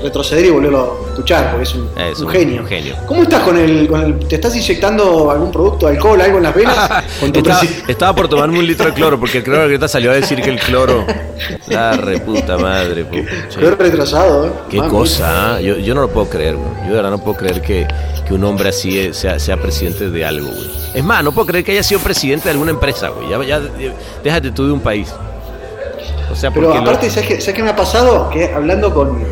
H: retroceder y volverlo a escuchar, porque es un,
F: Es
H: un
F: un-
H: genio.
F: un genio.
H: ¿Cómo estás con el, con el- ¿Te estás inyectando algún producto alcohol, algo en las venas? Con tu
F: estaba, por tomarme un litro de cloro, porque el cloro ahorita salió a decir que el cloro. La reputa madre.
H: Quedó retrasado, ¿eh?
F: Qué cosa, ¿ah? yo, yo no lo puedo creer, güey. Yo de verdad no puedo creer que, que un hombre así eh, sea, sea presidente de algo, güey. Es más, no puedo creer que haya sido presidente de alguna empresa, güey. Ya, ya, ya- déjate tú de un país. O sea,
H: Pero
F: lo-
H: aparte, ¿sabes qué, ¿sabes qué me ha pasado? Que hablando con,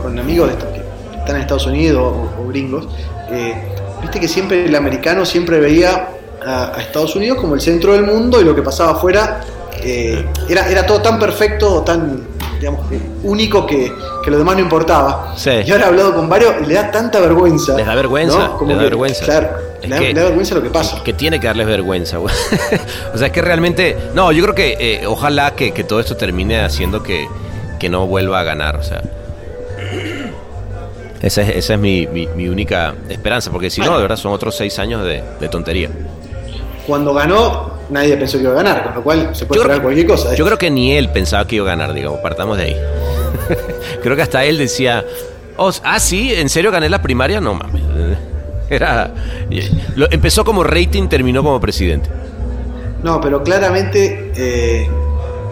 H: con amigos de estos que están en Estados Unidos o, o gringos, eh, viste que siempre el americano siempre veía a, a Estados Unidos como el centro del mundo y lo que pasaba afuera eh, era, era todo tan perfecto, tan digamos, único que, que lo demás no importaba.
F: Sí.
H: Y ahora he hablado con varios y le da tanta vergüenza.
F: Les da vergüenza,
H: ¿no? Como
F: les da
H: que,
F: vergüenza.
H: Claro, le da,
F: que-
H: le da vergüenza lo que pasa.
F: Que tiene que darles vergüenza, güey. o sea, es que realmente. No, yo creo que eh, ojalá que, que todo esto termine haciendo que, que no vuelva a ganar, o sea. Esa es, esa es mi, mi- mi única esperanza, porque si no, de verdad son otros seis años de, de tontería.
H: Cuando ganó, nadie pensó que iba a ganar, con lo cual se puede
F: Yo creo,
H: cualquier cosa. ¿eh?
F: yo creo que ni él pensaba que iba a ganar, digamos, partamos de ahí. creo que hasta él decía, "Oh, ah, sí, ¿en serio gané la primaria? No mames. Era, lo- empezó como rating, terminó como presidente.
H: No, pero claramente eh,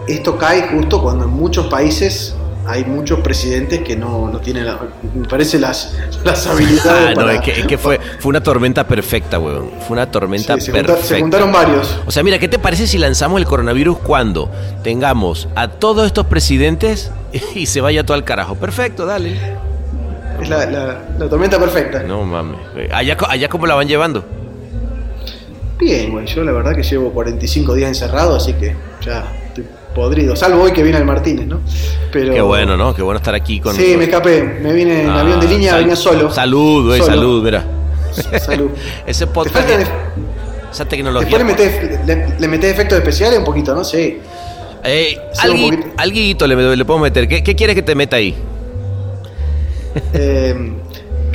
H: esto cae justo cuando en muchos países hay muchos presidentes que no, no tienen, la- me parece, las, las habilidades
F: Ah, no, es que, es que fue, fue una tormenta perfecta, weón. Fue una tormenta
H: Sí, se, junta-
F: perfecta.
H: se juntaron varios.
F: O sea, mira, ¿qué te parece si lanzamos el coronavirus cuando tengamos a todos estos presidentes y se vaya todo al carajo? Perfecto, dale.
H: Es la, la- la tormenta perfecta.
F: No mames. Allá, allá cómo la van llevando.
H: Bien, güey, yo la verdad que llevo 45 días encerrado, así que ya podrido. Salvo hoy que viene el Martínez, ¿no? Pero,
F: Qué bueno, ¿no? Qué bueno estar aquí con.
H: Sí, me escapé. Me vine en
F: Ah,
H: avión de línea, venía solo.
F: Salud, güey,
H: Solo.
F: salud, mira.
H: Salud.
F: Ese
H: Te
F: podcast,
H: de-
F: esa tecnología.
H: Después le metés, le, le metés efectos especiales un poquito, ¿no? Sí.
F: Eh,
H: Sí,
F: alguito le, le puedo meter. ¿Qué, qué quieres que te meta ahí?
H: Eh,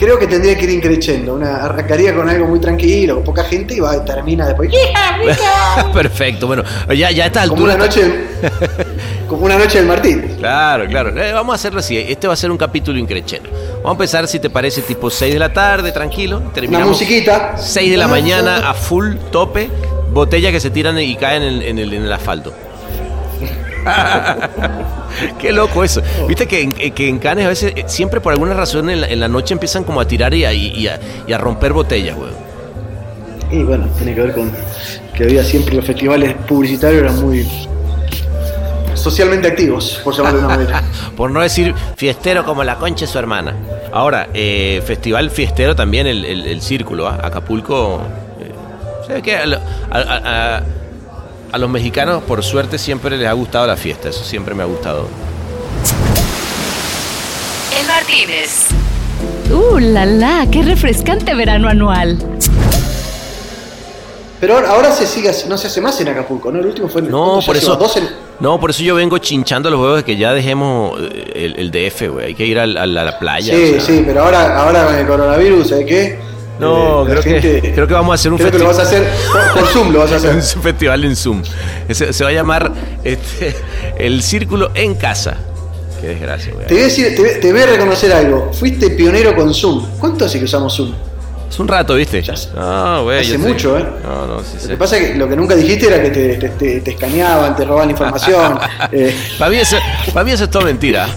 H: creo que tendría que ir increciendo. Una, arrancaría con algo muy tranquilo, con poca gente y va, termina después.
F: Perfecto, bueno, ya, ya a esta
H: Como
F: altura.
H: una noche, como una noche del Martín.
F: Claro, claro. Eh, vamos a hacerlo así. Este va a ser un capítulo increchendo. Vamos a empezar, si te parece, tipo 6 de la tarde, tranquilo.
H: Una
F: Terminamos
H: musiquita.
F: 6 de la mañana a full tope. Botella que se tiran y caen en, en el, en el asfalto. Qué loco eso. Viste que en, que en Cannes a veces, eh, siempre por alguna razón en la, en la noche empiezan como a tirar y a, y a- y a romper botellas, weón.
H: Y bueno, tiene que ver con que había siempre los festivales publicitarios eran muy socialmente activos, por llamarlo de una manera.
F: Por no decir fiestero como la concha de su hermana. Ahora, eh, festival fiestero también el, el- el círculo, ¿ah? Acapulco. eh, ¿Sabes qué? A, lo- a- a- a- los mexicanos, por suerte, siempre les ha gustado la fiesta. Eso siempre me ha gustado.
B: El Martínez. ¡Uh, la la! ¡Qué refrescante verano anual!
H: Pero ahora, se sigue, no se hace más en Acapulco, ¿no? El último fue en
F: No,
H: ¿cuánto ya
F: por eso.
H: Dos en-
F: No, por eso yo vengo chinchando los huevos de que ya dejemos eh, el, el DF, güey. Hay que ir a, la playa.
H: Sí,
F: o sea.
H: sí, pero ahora, ahora con el coronavirus, ¿sabes qué?
F: No,
H: Eh,
F: creo, que, creo que vamos a hacer un
H: creo que lo vas a hacer por, por Zoom, lo vas a hacer.
F: un festival en Zoom. Se, se va a llamar este, El Círculo en Casa. Qué desgracia, güey.
H: Te voy, a decir, te, voy- te voy a reconocer algo. Fuiste pionero con Zoom. ¿Cuánto hace que usamos Zoom?
F: Es un rato, ¿viste?
H: Ya.
F: Ah, güey.
H: Hace
F: sé.
H: mucho, ¿eh?
F: No, no, sí,
H: Lo que pasa es que lo que nunca dijiste era que te, te, te- te escaneaban, te robaban información. Eh,
F: Para mí, eso, para mí eso es todo mentira.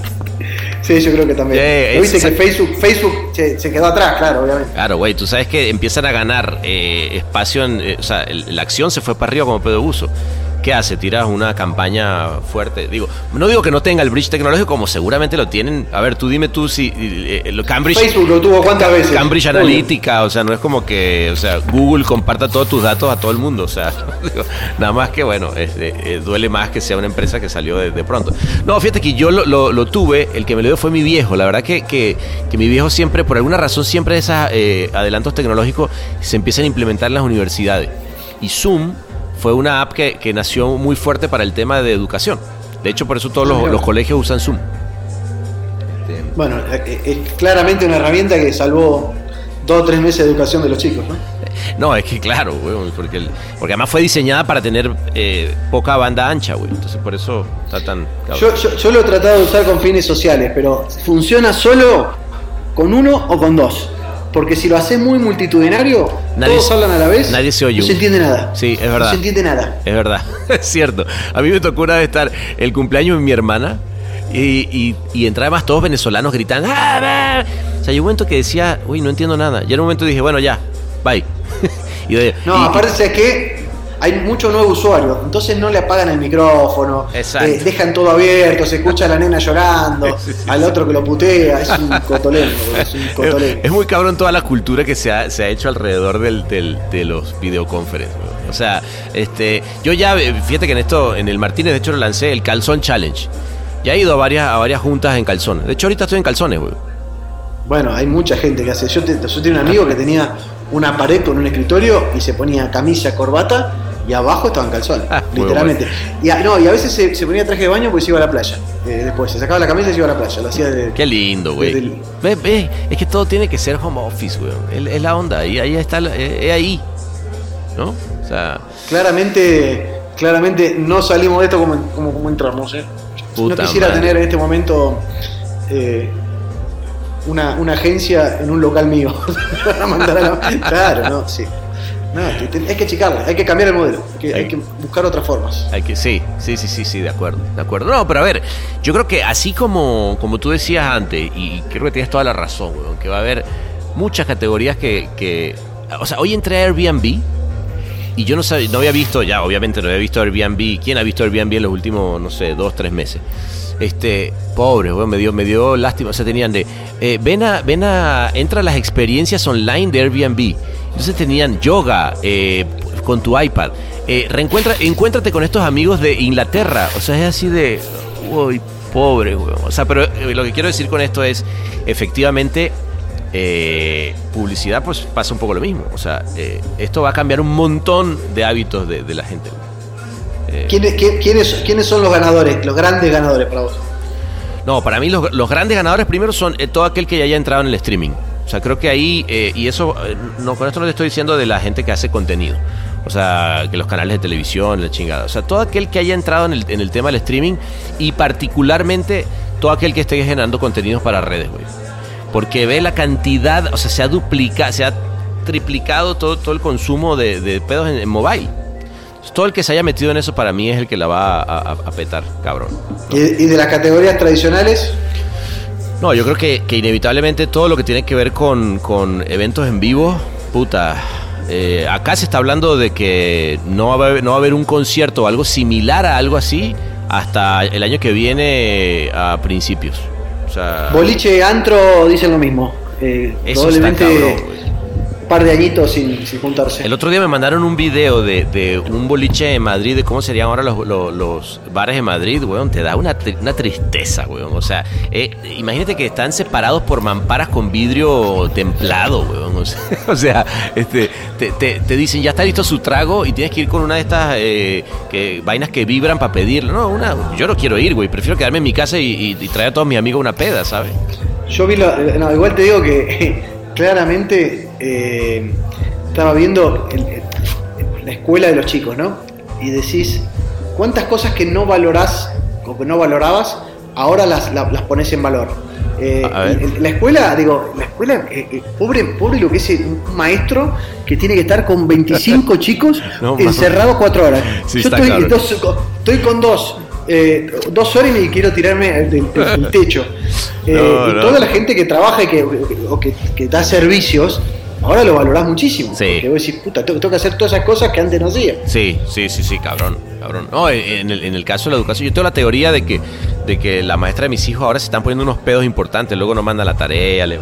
H: Sí, yo creo que también. Pero Viste que Facebook, Facebook se, se quedó atrás, claro, obviamente.
F: Claro, güey, tú sabes que empiezan a ganar eh, espacio en. eh, o sea, el- la acción se fue para arriba como pedo de uso. ¿Qué hace? Tiras una campaña fuerte. Digo, no digo que no tenga el bridge tecnológico como seguramente lo tienen. A ver, tú dime tú si eh, eh, Cambridge.
H: Facebook lo tuvo cuántas veces.
F: Cambridge. Analytica, o sea, no es como que, o sea, Google comparta todos tus datos a todo el mundo, o sea, digo, nada más que, bueno, eh, duele más que sea una empresa que salió de, de pronto. No, fíjate que yo lo, lo- lo tuve, el que me lo dio fue mi viejo, la verdad que, que, que mi viejo siempre, por alguna razón, siempre esos adelantos tecnológicos se empiezan a implementar en las universidades. Y Zoom fue una app que, que nació muy fuerte para el tema de educación. De hecho, por eso todos los, los colegios usan Zoom.
H: Bueno, eh, es claramente una herramienta que salvó dos o tres meses de educación de los chicos, ¿no?
F: No, es que claro, güey, porque, el- porque además fue diseñada para tener eh, poca banda ancha, güey. Entonces por eso está tan...
H: Yo, yo, yo lo he tratado de usar con fines sociales, pero ¿funciona solo con uno o con dos? Porque si lo haces muy multitudinario,
F: Nadie
H: todos hablan a la vez,
F: nadie se oye
H: no se entiende nada.
F: Sí, es
H: No
F: verdad.
H: se entiende nada.
F: Es verdad, es cierto. A mí me tocó una vez estar el cumpleaños de mi hermana y, y, además todos venezolanos gritan. "Ah, ah". O sea, llegó un momento que decía, uy, no entiendo nada. Y en un momento dije, bueno, ya, bye. y de-
H: No,
F: y-
H: aparte, ¿sabes qué? Hay mucho nuevo usuario, entonces no le apagan el micrófono, eh, dejan todo abierto, se escucha a la nena llorando,
F: Sí, sí,
H: al otro que lo putea, es un cotolén, boludo, es un
F: Es, muy cabrón toda la cultura que se ha, se ha hecho alrededor del, del- de los videoconferencias. O sea, este, yo ya, eh, fíjate que en esto, en el Martínez, de hecho, lo lancé el Calzón Challenge. Ya he ido a varias, a varias juntas en calzones. De hecho, ahorita estoy en calzones, güey.
H: Bueno, hay mucha gente que hace. Yo, te- yo tenía un amigo que tenía una pared con un escritorio y se ponía camisa, corbata y abajo estaban calzones,
F: Ah,
H: literalmente. Y a, no, y a veces se, se ponía traje de baño porque se iba a la playa. Eh, después se sacaba la camisa y se iba a la playa. Lo hacía de.
F: Qué lindo, güey. Es que todo tiene que ser home office, güey. Es, es la onda, ahí, ahí está, la- es, es ahí. ¿No? O sea,
H: Claramente, claramente no salimos de esto como, como, como entramos. ¿eh?
F: Puta
H: no quisiera
F: madre.
H: tener en este momento eh, una, una agencia en un local mío. Claro, no, sí. Te- hay que achicarla, hay que cambiar el modelo, hay que, hay que buscar otras formas.
F: Hay que, sí, sí, sí, sí, sí, de acuerdo, de acuerdo. No, pero a ver, yo creo que así como, como tú decías antes, y creo que tienes toda la razón, weón, que va a haber muchas categorías que, que o sea, hoy entré a Airbnb y yo no sabía, no había visto, ya obviamente no había visto Airbnb, ¿quién ha visto Airbnb en los últimos, no sé, dos, tres meses? Este, pobre, weón, me dio, me dio lástima, o sea, tenían de, eh, ven a, ven a, entra a las experiencias online de Airbnb. Entonces tenían yoga eh, con tu iPad. Eh, reencuentra, encuéntrate con estos amigos de Inglaterra. O sea, es así de, uy, pobre, weón. O sea, pero eh, lo que quiero decir con esto es, efectivamente, eh, publicidad, pues pasa un poco lo mismo. O sea, esto va a cambiar un montón de hábitos de, de la gente. Eh,
H: ¿Quiénes, quiénes, quiénes son los ganadores, los grandes ganadores para vos?
F: No, para mí los, los grandes ganadores primero son eh, todo aquel que ya haya entrado en el streaming. O sea, creo que ahí, eh, y eso, no, con esto no te estoy diciendo de la gente que hace contenido. O sea, que los canales de televisión, la chingada. O sea, todo aquel que haya entrado en el, en el tema del streaming y particularmente todo aquel que esté generando contenidos para redes, güey. Porque ve la cantidad, o sea, se ha duplicado, se ha triplicado todo, todo el consumo de, de pedos en, en mobile. Todo el que se haya metido en eso para mí es el que la va a, a- a petar, cabrón.
H: ¿Y, y de las categorías tradicionales?
F: No, yo creo que, que inevitablemente todo lo que tiene que ver con, con eventos en vivo, puta. eh, acá se está hablando de que no va, a haber, no va a haber un concierto o algo similar a algo así hasta el año que viene a principios. O sea,
H: Boliche, antro, dicen lo mismo. Eh,
F: eso está
H: probablemente
F: cabrón, güey.
H: un par de añitos sin, sin juntarse.
F: El otro día me mandaron un video de, de un boliche en Madrid, de cómo serían ahora los, los- los bares en Madrid, weón. Te da una, una tristeza, weón. O sea, eh, imagínate que están separados por mamparas con vidrio templado, weón. O sea, o sea, este, te, te- te dicen, ya está listo su trago y tienes que ir con una de estas eh, que, vainas que vibran para pedirlo. No, una, yo no quiero ir, güey. Prefiero quedarme en mi casa y, y- y traer a todos mis amigos una peda, ¿sabes?
H: Yo vi, la- no, igual te digo que claramente eh, estaba viendo el- el- la escuela de los chicos, ¿no? Y decís, ¿cuántas cosas que no valorás o que no valorabas, ahora las, la- las pones en valor? Eh, la escuela, digo, la escuela, eh, pobre, pobre lo que es un maestro que tiene que estar con 25 chicos
F: No,
H: encerrados cuatro horas.
F: Sí,
H: Yo estoy,
F: cabrón.
H: dos- estoy con dos. eh, dos horas y quiero tirarme del, techo. Eh,
F: No,
H: y
F: no.
H: toda la gente que trabaja y que, o que, que da servicios, ahora lo valorás muchísimo.
F: Sí.
H: Porque vos decís, puta, tengo, tengo que hacer todas esas cosas que antes no hacía.
F: Sí, sí, sí, sí, cabrón, cabrón. No, en el, en el caso de la educación, yo tengo la teoría de que, de que la maestra de mis hijos ahora se están poniendo unos pedos importantes, luego no manda la tarea, le-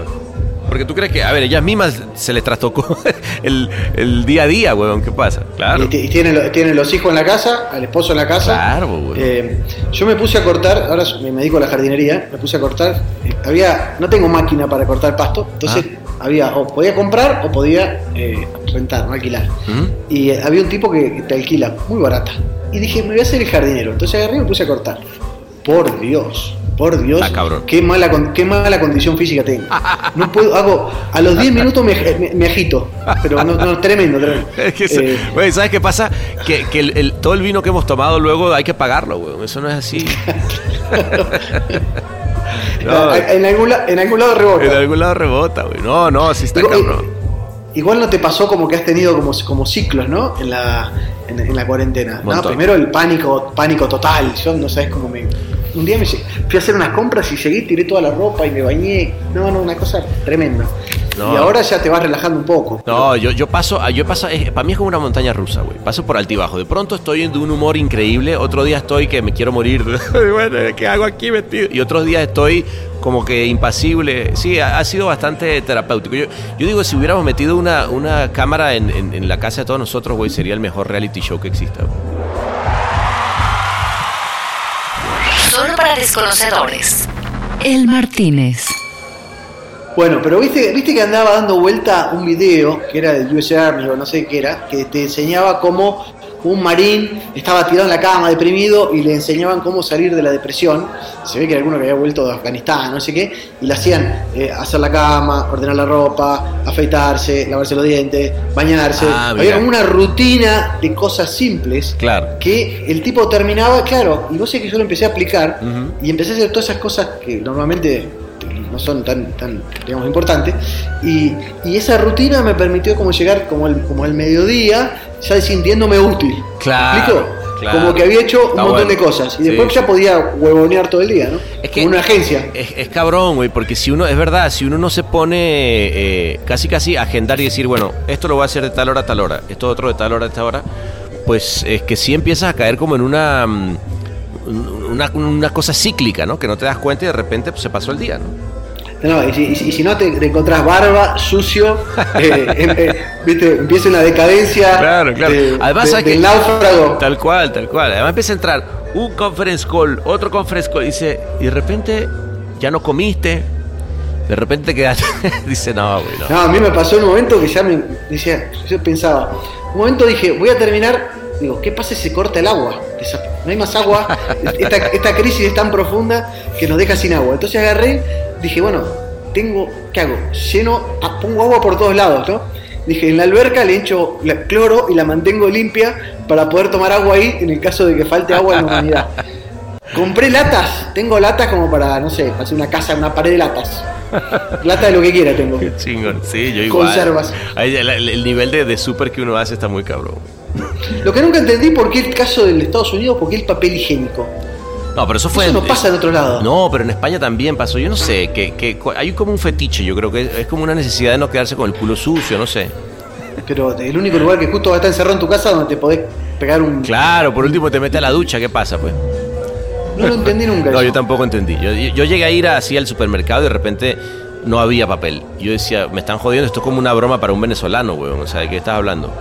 F: porque tú crees que, a ver, ellas mismas se les trastocó el, el día a día, weón, ¿qué pasa? Claro.
H: Y, y tienen, tienen los hijos en la casa, al esposo en la casa.
F: Claro, güey.
H: Eh, yo me puse a cortar, ahora me me dedico a la jardinería, me puse a cortar. eh, había, no tengo máquina para cortar pasto, entonces
F: Ah.
H: Había, o podía comprar o podía eh, rentar, no alquilar.
F: Ujú.
H: Y eh, había un tipo que, que te alquila, muy barata. Y dije, me voy a hacer el jardinero. Entonces agarré y me puse a cortar. Por Dios, por Dios.
F: Cabrón.
H: Qué mala, qué mala condición física tengo. No puedo, hago, a los 10 minutos me, me- me agito. Pero no, no, tremendo, tremendo.
F: Es que, eso-
H: Eh,
F: güey, ¿sabes qué pasa? Que, que el, el- todo el vino que hemos tomado luego hay que pagarlo, weón. Eso no es así. No,
H: en, algún, en algún lado rebota.
F: en algún lado rebota, güey. No, no, sí está
H: Digo,
F: cabrón.
H: Igual no te pasó como que has tenido como, como ciclos, ¿no? En la, en, en la cuarentena. ¿no? Primero el pánico, pánico total. Yo no sabes cómo me. Un día me fui a hacer unas compras y seguí, tiré toda la ropa y me bañé. No, no, una cosa tremenda.
F: No.
H: Y ahora ya te vas relajando un poco.
F: No, yo, yo paso, ah, yo paso, es- para mí es como una montaña rusa, güey. Paso por altibajo. De pronto estoy de un humor increíble, otro día estoy que me quiero morir. bueno, ¿qué hago aquí metido? Y otros días estoy como que impasible. Sí, ha, ha sido bastante terapéutico. Yo, yo digo, si hubiéramos metido una, una cámara en, en- en la casa de todos nosotros, güey, sería el mejor reality show que exista.
B: Solo para desconocedores. El Martínez.
H: Bueno, pero viste, viste que andaba dando vuelta un video que era del US Army o no sé qué era, que te enseñaba cómo un marín estaba tirado en la cama deprimido y le enseñaban cómo salir de la depresión. Se ve que era alguno que había vuelto de Afganistán, no sé qué, y le hacían eh, hacer la cama, ordenar la ropa, afeitarse, lavarse los dientes, bañarse.
F: Ah,
H: había como una rutina de cosas simples
F: Claro.
H: que el tipo terminaba, claro, y vos sé que yo lo empecé a aplicar y empecé a hacer todas esas cosas que normalmente no son tan, tan digamos, importantes, y, y esa rutina me permitió como llegar como el, como el mediodía, ya sintiéndome útil.
F: Claro,
H: ¿Me explico?
F: claro.
H: Como que había hecho un
F: Está
H: montón
F: bueno.
H: de cosas, y
F: Sí.
H: después ya podía huevonear todo el día, ¿no?
F: Es que-
H: Como una agencia.
F: Es, es cabrón, güey, porque si uno, es verdad, si uno no se pone eh, casi casi a agendar y decir, bueno, esto lo voy a hacer de tal hora a tal hora, esto otro de tal hora a esta hora, pues es que sí empiezas a caer como en una, mm, una, una cosa cíclica, ¿no? Que no te das cuenta y de repente pues, se pasó el día, ¿no?
H: No, y, si, y y no te, te encontrás barba, sucio, eh, em- eh, ¿viste? empieza una decadencia
F: Claro, claro.
H: de-
F: Además,
H: de-
F: ¿sabes
H: del
F: qué?
H: náufrago.
F: Tal cual, tal cual. Además empieza a entrar un conference call, otro conference call, dice, y de repente ya no comiste, de repente te quedaste, dice, no, güey, no.
H: No, a mí me pasó un momento que ya me decía, yo pensaba, un momento dije, voy a terminar, digo, ¿qué pasa si se corta el agua? No hay más agua, esta, esta crisis es tan profunda que nos deja sin agua. Entonces agarré, dije, bueno, tengo, ¿qué hago? Lleno, ah, pongo agua por todos lados, ¿no? Dije, en la alberca le echo cloro y la mantengo limpia para poder tomar agua ahí en el caso de que falte agua en la humanidad. Compré latas, tengo latas como para, no sé, hacer una casa, una pared de latas. Lata de lo que quiera tengo.
F: Qué chingón. Sí, yo igual.
H: Conservas.
F: El, el- el nivel de, de súper que uno hace está muy cabrón.
H: Lo que nunca entendí por qué el caso del Estados Unidos, por qué el papel higiénico.
F: No, pero eso fue.
H: Eso no pasa en otro lado.
F: No, pero en España también pasó. Yo no sé, que, que hay como un fetiche. Yo creo que es, es como una necesidad de no quedarse con el culo sucio, no sé.
H: Pero el único lugar que justo va a estar encerrado en tu casa donde te podés pegar un.
F: Claro, por último te metes a la ducha, ¿qué pasa, pues?
H: No lo entendí nunca.
F: No,
H: eso.
F: yo tampoco entendí. Yo, yo llegué a ir así al supermercado y de repente no había papel. Yo decía, me están jodiendo, esto es como una broma para un venezolano, weón. O sea, ¿de qué estás hablando?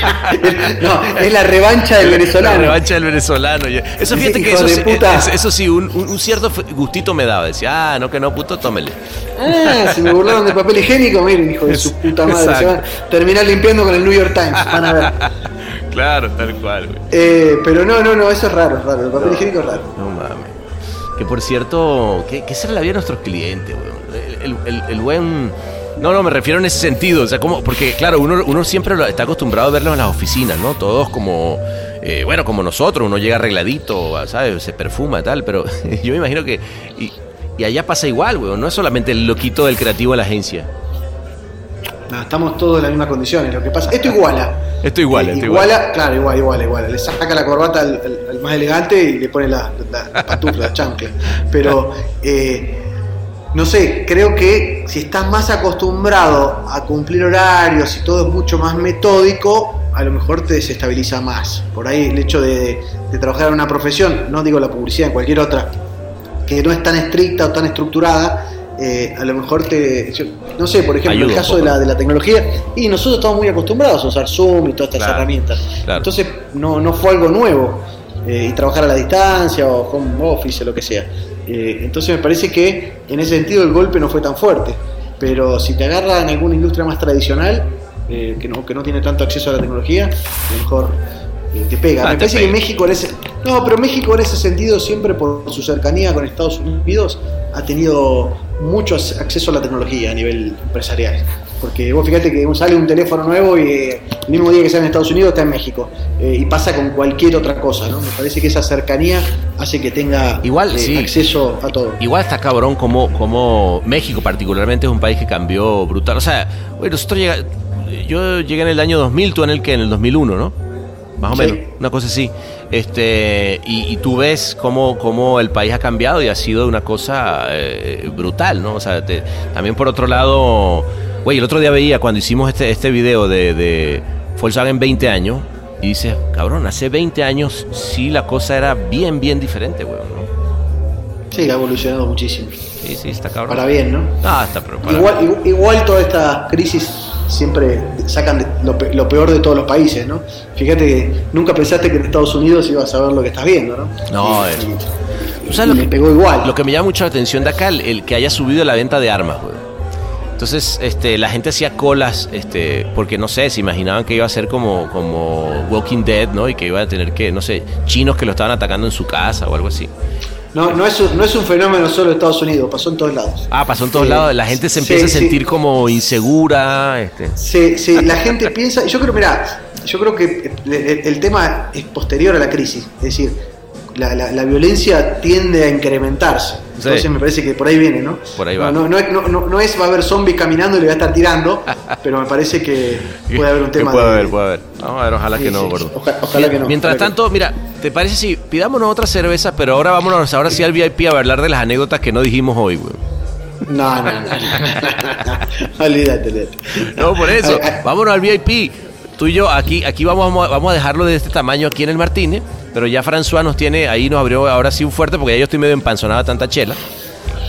H: No, es la revancha del venezolano.
F: La revancha del venezolano. Eso fíjate que eso,
H: de
F: es- eso sí, un, cierto gustito me daba. Decía, ah, no, que no, puto, tómele.
H: Ah, si me burlaron del papel higiénico, miren, hijo de su puta madre. Se van a terminar limpiando con el New York Times. Van a ver.
F: Claro, tal cual, güey.
H: Eh, pero no, no, no, eso es raro, es raro. El papel higiénico es raro.
F: No mames. Que por cierto, ¿qué, qué será la vida de nuestros clientes? El, el- el- el buen. No, no, me refiero en ese sentido. O sea, como. Porque, claro, uno, uno siempre está acostumbrado a verlo en las oficinas, ¿no? Todos como. eh, bueno, como nosotros, uno llega arregladito, ¿sabes? Se perfuma y tal, pero yo me imagino que. Y, y allá pasa igual, weón. No es solamente el loquito del creativo de la agencia.
H: No, estamos todos en las mismas condiciones. Lo que pasa, esto iguala.
F: Esto igual,
H: Eh,
F: esto
H: iguala,
F: igual.
H: claro, igual, igual, igual. Le saca la corbata al, al- al más elegante y le pone la, la, la chancla. Pero, eh, no sé, creo que si estás más acostumbrado a cumplir horarios y todo es mucho más metódico, a lo mejor te desestabiliza más. Por ahí el hecho de, de trabajar en una profesión, no digo la publicidad, en cualquier otra, que no es tan estricta o tan estructurada, eh, a lo mejor te. yo- no sé, por ejemplo,
F: Ayuda
H: el caso de la, de la tecnología, y nosotros estamos muy acostumbrados a usar Zoom y todas estas
F: Claro,
H: herramientas.
F: claro.
H: Entonces, no, no fue algo nuevo. eh, y trabajar a la distancia o home office o lo que sea. Eh, entonces, me parece que en ese sentido el golpe no fue tan fuerte. Pero si te agarra en alguna industria más tradicional, eh, que, no, que no tiene tanto acceso a la tecnología, a lo mejor eh, te pega.
F: Ah,
H: Me
F: te
H: parece
F: pega.
H: que México en ese. No, pero México en ese sentido, siempre por su cercanía con Estados Unidos, ha tenido mucho ac- acceso a la tecnología a nivel empresarial. Porque vos fíjate que sale un teléfono nuevo y eh, el mismo día que sale en Estados Unidos está en México. Eh, y pasa con cualquier otra cosa, ¿no? Me parece que esa cercanía hace que tenga
F: Igual,
H: eh,
F: sí.
H: acceso a todo.
F: Igual está cabrón como, como México particularmente es un país que cambió brutal. O sea, güey, nosotros llega, yo llegué en el año 2000, tú en el que en el 2001, ¿no? Más o
H: Sí.
F: menos, una cosa así. Este, y, y tú ves cómo, cómo el país ha cambiado y ha sido una cosa brutal, ¿no? O sea, te- también por otro lado, güey, el otro día veía cuando hicimos este, este video de, de Volkswagen 20 años y dices, cabrón, hace 20 años sí la cosa era bien, bien diferente, güey, ¿no?
H: Sí, ha evolucionado muchísimo.
F: Sí, sí, está cabrón.
H: Para bien, ¿no?
F: Ah, está pero para-
H: Igual, igual, igual toda esta crisis siempre sacan lo, pe- lo peor de todos los países, ¿no? Fíjate que nunca pensaste que en Estados Unidos ibas a ver lo que estás viendo, ¿no?
F: No,
H: Y-
F: es-
H: y-
F: ¿Tú sabes
H: y
F: lo que,
H: pegó igual.
F: Lo que me llama mucho la atención de acá, el, el que haya subido la venta de armas, güey. Entonces, este, la gente hacía colas, este, porque no sé, se imaginaban que iba a ser como, como Walking Dead, ¿no? Y que iba a tener que, no sé, chinos que lo estaban atacando en su casa o algo así.
H: No, no, es un, no es un fenómeno solo de Estados Unidos, pasó en todos lados.
F: Ah, pasó en todos
H: Sí.
F: lados, la gente se
H: Sí,
F: empieza a
H: sí.
F: sentir como insegura, este.
H: Sí, sí, la gente piensa, yo creo, mira, yo creo que el, el tema es posterior a la crisis, es decir, la, la- la violencia tiende a incrementarse. Entonces
F: Sí.
H: me parece que por ahí viene, ¿no?
F: Por ahí va.
H: No, no, es- no, no- no es va a haber zombies caminando y le va a estar tirando, pero me parece que puede haber un
F: Que
H: tema
F: puede
H: de-
F: haber, puede haber. Vamos a ver, ojalá
H: Sí,
F: que no,
H: sí,
F: gordo.
H: oja- ojalá que no,
F: Mientras
H: ojalá que
F: tanto, mira, ¿te parece si pidámonos otra cerveza, pero ahora vámonos ahora sí al VIP a hablar de las anécdotas que no dijimos hoy, güey?
H: No, no, no. olvídate.
F: No, por eso. Vámonos al VIP. Tú y yo, aquí, aquí vamos, vamos a- dejarlo de este tamaño aquí en el Martínez. Pero ya François nos tiene, ahí nos abrió ahora sí un fuerte, porque ya yo estoy medio empanzonada de tanta chela.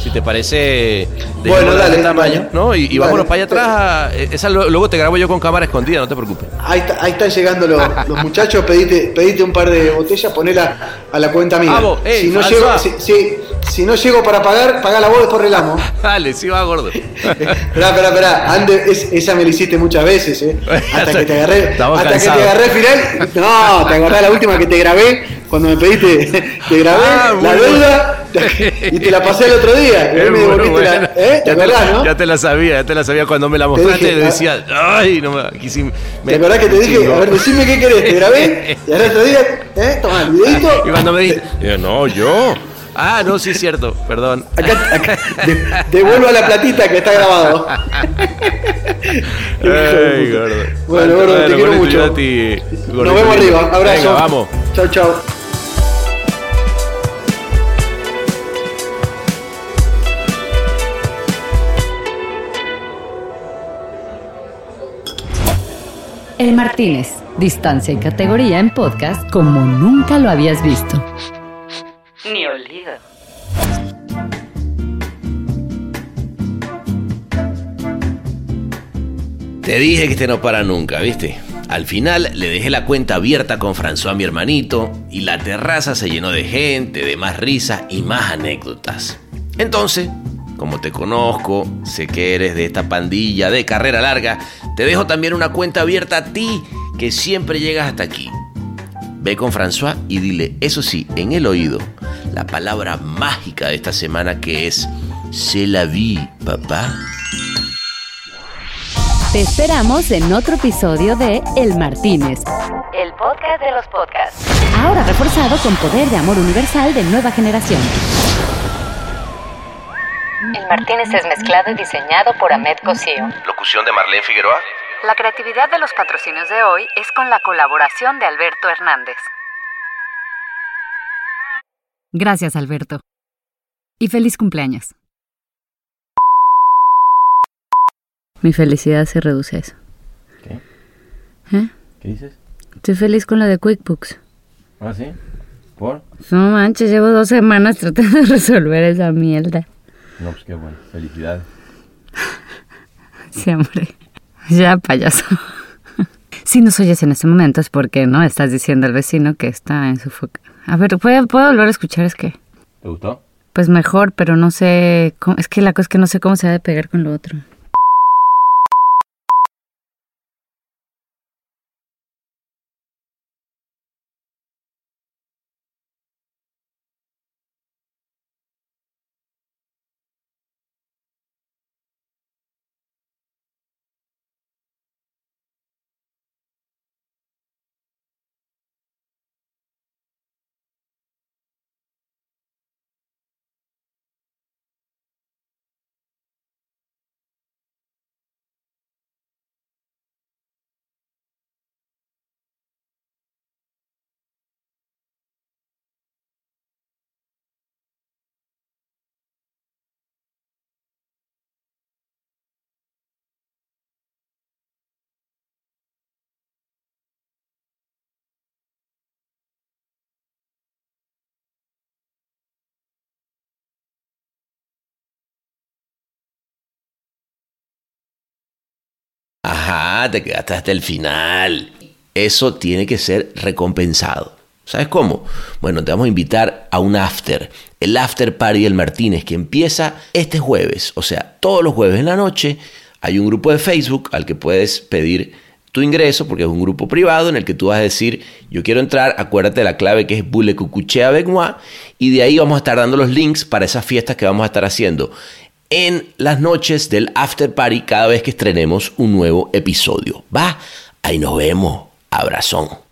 F: Si te parece, de
H: dale,
F: tamaño. ¿no? Y, y vámonos para allá atrás. Eh, Esa luego te grabo yo con cámara escondida, no te preocupes.
H: Ahí, está- ahí están llegando los, los muchachos, pedite, pedite un par de botellas, ponela a la cuenta mía.
F: Vamos, ey,
H: si, no llego, si, si- si no llego para pagar, paga la vos después relamo.
F: Dale, sí va, gordo.
H: Esperá, esperá, esperá. Ande, es- esa me la hiciste muchas veces, ¿eh? Hasta que te agarré.
F: Estamos
H: hasta que te agarré al final. No, te acordás la última que te grabé cuando me pediste, te grabé
F: Ah,
H: la deuda y te la pasé el otro día. Y
F: Eh,
H: me
F: bueno,
H: devolviste la-
F: bueno.
H: ¿eh? ¿Te
F: Ya te,
H: acordás,
F: la,
H: no?
F: ya te la sabía, ya te la sabía cuando me la mostraste.
H: dije,
F: decía, ay, no me. Aquí sí me-
H: ¿Te acordás que te dije, a ver, decime qué querés? Te grabé y al otro día, ¿eh? Toma el videito.
F: Y cuando me dijiste, yo, no, yo. Ah, no, sí es cierto, perdón.
H: Acá, acá, de- devuelvo a la platita que está grabado.
F: Ay, gordo.
H: Bueno, gordo, te quiero mucho.
F: ti,
H: Nos vemos arriba. Abrazo.
F: Venga, vamos.
H: Chau, chau.
B: El Martínez, distancia y categoría en podcast como nunca lo habías visto.
D: Ni olvido.
F: Te dije que este no para nunca, ¿viste? Al final le dejé la cuenta abierta con François, mi hermanito, y la terraza se llenó de gente, de más risas y más anécdotas. Entonces, como te conozco, sé que eres de esta pandilla de carrera larga, te dejo también una cuenta abierta a ti, que siempre llegas hasta aquí. Ve con François y dile, eso sí, en el oído, la palabra mágica de esta semana que es C'est la vie, papá.
B: Te esperamos en otro episodio de El Martínez,
D: El podcast de los podcasts.
B: ahora reforzado con poder de amor universal de nueva generación.
D: El Martínez es mezclado y diseñado por Ahmed Cosío.
F: Locución de Marlene Figueroa.
B: La creatividad de los patrocinios de hoy es con la colaboración de Alberto Hernández. Gracias, Alberto. Y feliz cumpleaños. Mi felicidad se reduce a eso.
F: ¿Qué?
B: ¿Eh?
F: ¿Qué dices?
B: Estoy feliz con la de QuickBooks.
F: ¿Ah, sí? ¿Por?
B: No manches, llevo dos semanas tratando de resolver esa mierda.
F: No, pues qué bueno. Felicidades.
B: Sí, hombre. Ya, payaso. Si nos oyes en este momento es porque no estás diciendo al vecino que está en su foca. A ver, ¿puedo, ¿puedo volver a escuchar? Es que,
F: ¿Te gustó?
B: pues mejor, pero no sé. cómo- es que la cosa es que no sé cómo se ha de pegar con lo otro.
F: Te quedaste hasta el final. Eso tiene que ser recompensado. ¿Sabes cómo? Bueno, te vamos a invitar a un after. El after party del Martínez que empieza este jueves. O sea, todos los jueves en la noche hay un grupo de Facebook al que puedes pedir tu ingreso porque es un grupo privado en el que tú vas a decir yo quiero entrar, acuérdate de la clave que es Bulecucuchea Begmois y de ahí vamos a estar dando los links para esas fiestas que vamos a estar haciendo en las noches del after party cada vez que estrenemos un nuevo episodio. Va, ahí nos vemos. Abrazón.